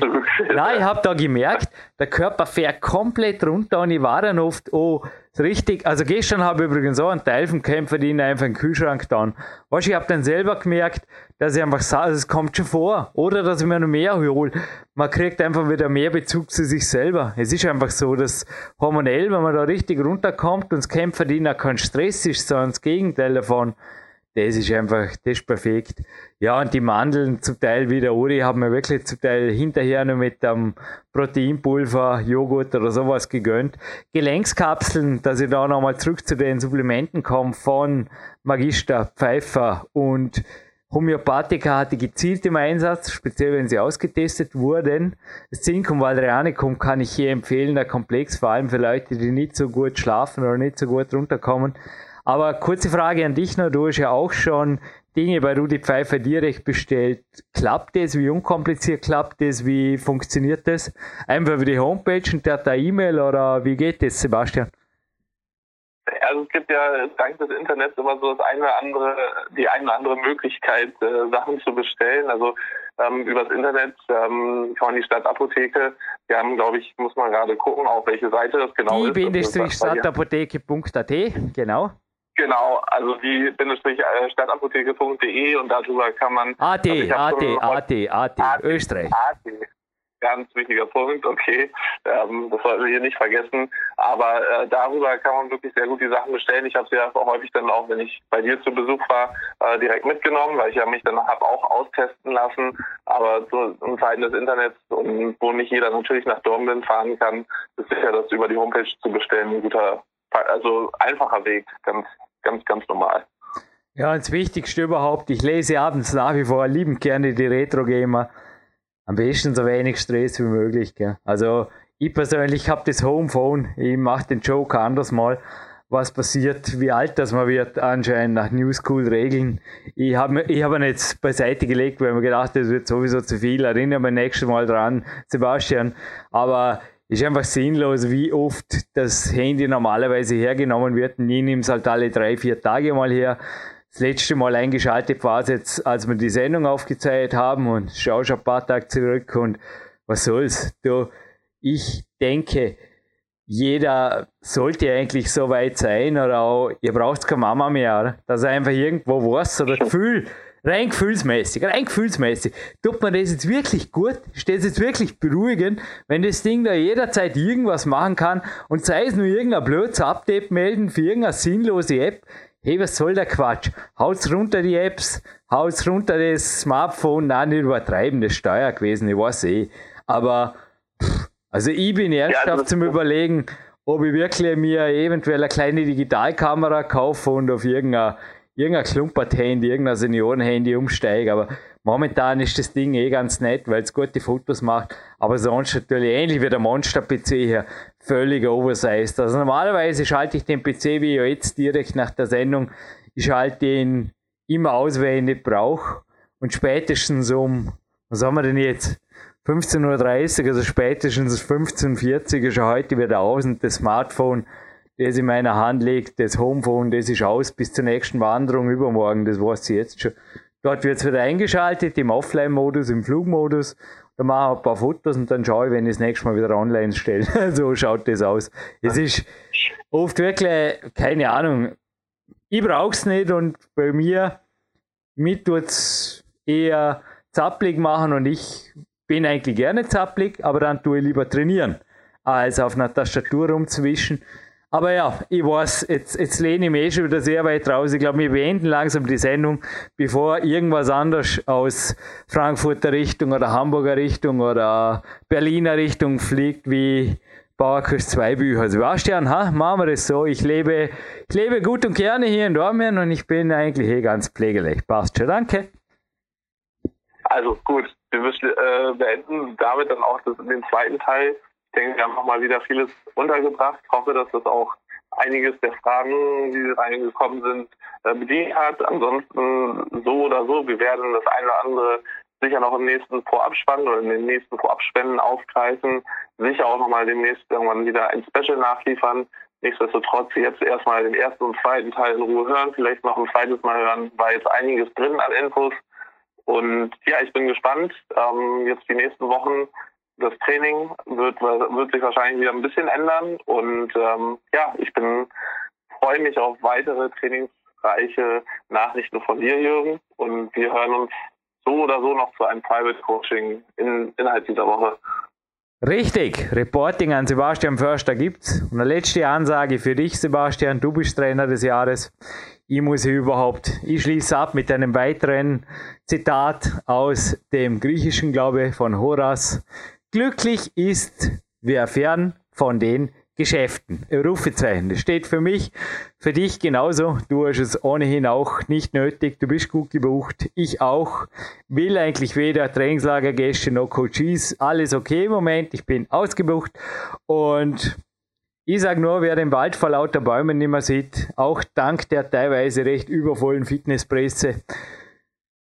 so. Nein, ich habe da gemerkt, der Körper fährt komplett runter und ich war dann oft, oh, richtig, also gestern habe ich übrigens auch einen Teil vom Kämpfer, den einfach in den Kühlschrank dann. Weißt ich habe dann selber gemerkt, dass ich einfach sage, es kommt schon vor. Oder dass ich mir noch mehr hole. Man kriegt einfach wieder mehr Bezug zu sich selber. Es ist einfach so, dass hormonell, wenn man da richtig runterkommt und das Kämpfer auch kein Stress ist, sondern das Gegenteil davon, das ist einfach, das ist perfekt. Ja, und die Mandeln zum Teil wie der Uri haben wir wirklich zum Teil hinterher noch mit einem Proteinpulver, Joghurt oder sowas gegönnt. Gelenkskapseln, dass ich da nochmal zurück zu den Supplementen komme von Magister, Pfeiffer und Homöopathika hatte gezielt im Einsatz, speziell wenn sie ausgetestet wurden. Das Zink und Valerianicum kann ich hier empfehlen, der Komplex, vor allem für Leute, die nicht so gut schlafen oder nicht so gut runterkommen. Aber kurze Frage an dich noch, du hast ja auch schon Dinge bei Rudi Pfeiffer direkt bestellt. Klappt das? Wie unkompliziert klappt das? Wie funktioniert das? Einfach über die Homepage und der hat da E-Mail oder wie geht das, Sebastian? Also es gibt ja dank des Internets immer so das eine oder andere, die eine oder andere Möglichkeit, äh, Sachen zu bestellen. Also ähm, übers Internet ähm, kann man die Stadtapotheke, wir haben, glaube ich, muss man gerade gucken, auf welche Seite das genau die ist. Die Stadtapotheke.at, genau. Genau, also die äh, Stadtapotheke.de und darüber kann man. AT, also AT, AT, AT, AT, Österreich. AT, ganz wichtiger Punkt, okay. Ähm, das sollten wir hier nicht vergessen. Aber äh, darüber kann man wirklich sehr gut die Sachen bestellen. Ich habe sie ja auch häufig dann auch, wenn ich bei dir zu Besuch war, äh, direkt mitgenommen, weil ich ja mich dann habe auch austesten lassen. Aber so in Zeiten des Internets und wo nicht jeder natürlich nach Dortmund fahren kann, ist sicher das über die Homepage zu bestellen ein guter, also einfacher Weg, ganz, ganz, ganz normal. Ja, das Wichtigste überhaupt, ich lese abends nach wie vor liebend gerne die Retro-Gamer am besten so wenig Stress wie möglich. Gell? Also ich persönlich habe das Homephone, ich mache den Joker anders mal was passiert, wie alt das man wird, anscheinend nach New School Regeln. Ich habe ich hab ihn jetzt beiseite gelegt, weil mir gedacht, das wird sowieso zu viel. Erinnere mich nächstes Mal dran, Sebastian. Aber ist einfach sinnlos, wie oft das Handy normalerweise hergenommen wird. Und ich nehme es halt alle drei, vier Tage mal her. Das letzte Mal eingeschaltet war es jetzt, als wir die Sendung aufgezeigt haben und schaue schon ein paar Tage zurück und was soll's. Du, ich denke, jeder sollte eigentlich so weit sein oder auch, ihr braucht keine Mama mehr, dass er einfach irgendwo was oder Gefühl, rein gefühlsmäßig, rein gefühlsmäßig, tut man das jetzt wirklich gut, steht es jetzt wirklich beruhigend, wenn das Ding da jederzeit irgendwas machen kann und sei es nur irgendein blödes Update melden für irgendeine sinnlose App, hey, was soll der Quatsch? Haut's runter die Apps, haut's runter das Smartphone, nein, nicht übertreiben, das ist Steuer gewesen, ich weiß eh, aber pff, also ich bin ernsthaft ja, also zum Überlegen, ob ich wirklich mir eventuell eine kleine Digitalkamera kaufe und auf irgendein, irgendein Klumpert-Handy, irgendein Senioren-Handy umsteige. Aber momentan ist das Ding eh ganz nett, weil es gute Fotos macht. Aber sonst natürlich ähnlich wie der Monster-PC hier, völlig oversized. Also normalerweise schalte ich den PC wie jetzt direkt nach der Sendung. Ich schalte ihn immer aus, wenn ich ihn nicht brauche. Und spätestens um, was haben wir denn jetzt? 15.30 Uhr, also spätestens 15.40 Uhr ist er heute wieder aus und das Smartphone, das in meiner Hand liegt, das Homephone, das ist aus bis zur nächsten Wanderung übermorgen, das weiß ich jetzt schon. Dort wird es wieder eingeschaltet im Offline-Modus, im Flugmodus. Da mache ich ein paar Fotos und dann schaue ich, wenn ich das nächste Mal wieder online stelle. so schaut das aus. Es ist oft wirklich, keine Ahnung, ich brauche es nicht und bei mir, mir tut es eher zappelig machen und ich bin eigentlich gerne zappelig, aber dann tue ich lieber trainieren, als auf einer Tastatur rumzuwischen. Aber ja, ich weiß, jetzt, jetzt lehne ich mich eh schon wieder sehr weit raus. Ich glaube, wir beenden langsam die Sendung, bevor irgendwas anderes aus Frankfurter Richtung oder Hamburger Richtung oder Berliner Richtung fliegt, wie Bauerküste 2 Bücher. Sebastian, ha, machen wir das so. Ich lebe, ich lebe gut und gerne hier in Dormien und ich bin eigentlich eh ganz pflegeleicht. Passt schon, danke. Also gut, wir müssen, äh, beenden damit dann auch das, den zweiten Teil. Denke, wir haben nochmal wieder vieles untergebracht. Ich hoffe, dass das auch einiges der Fragen, die reingekommen sind, äh, bedient hat. Ansonsten so oder so, wir werden das eine oder andere sicher noch im nächsten Vorabspann oder in den nächsten Vorabspenden aufgreifen. Sicher auch nochmal demnächst irgendwann wieder ein Special nachliefern. Nichtsdestotrotz jetzt erstmal den ersten und zweiten Teil in Ruhe hören, vielleicht noch ein zweites Mal hören, war jetzt einiges drin an Infos. Und ja, ich bin gespannt. Ähm, jetzt die nächsten Wochen, das Training wird, wird sich wahrscheinlich wieder ein bisschen ändern. Und ähm, ja, ich bin freue mich auf weitere trainingsreiche Nachrichten von dir, Jürgen. Und wir hören uns so oder so noch zu einem Private Coaching in, innerhalb dieser Woche. Richtig, Reporting an Sebastian Förster gibt's. Und eine letzte Ansage für dich, Sebastian, du bist Trainer des Jahres ich muss überhaupt, ich schließe ab mit einem weiteren Zitat aus dem Griechischen, glaube von Horaz. Glücklich ist, wer fern von den Geschäften. Rufezeichen. Das steht für mich, für dich genauso. Du hast es ohnehin auch nicht nötig. Du bist gut gebucht. Ich auch. Will eigentlich weder Trainingslagergäste noch Coaches. Alles okay im Moment. Ich bin ausgebucht. Und ich sage nur, wer den Wald vor lauter Bäumen nicht mehr sieht, auch dank der teilweise recht übervollen Fitnesspresse.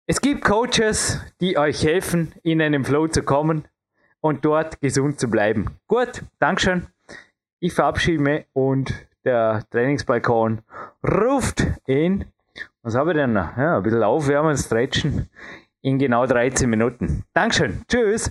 Es gibt Coaches, die euch helfen, in einen Flow zu kommen und dort gesund zu bleiben. Gut, Dankeschön. Ich verabschiede mich und der Trainingsbalkon ruft in, was habe ich denn noch? Ja, ein bisschen aufwärmen, stretchen in genau 13 Minuten. Dankeschön. Tschüss.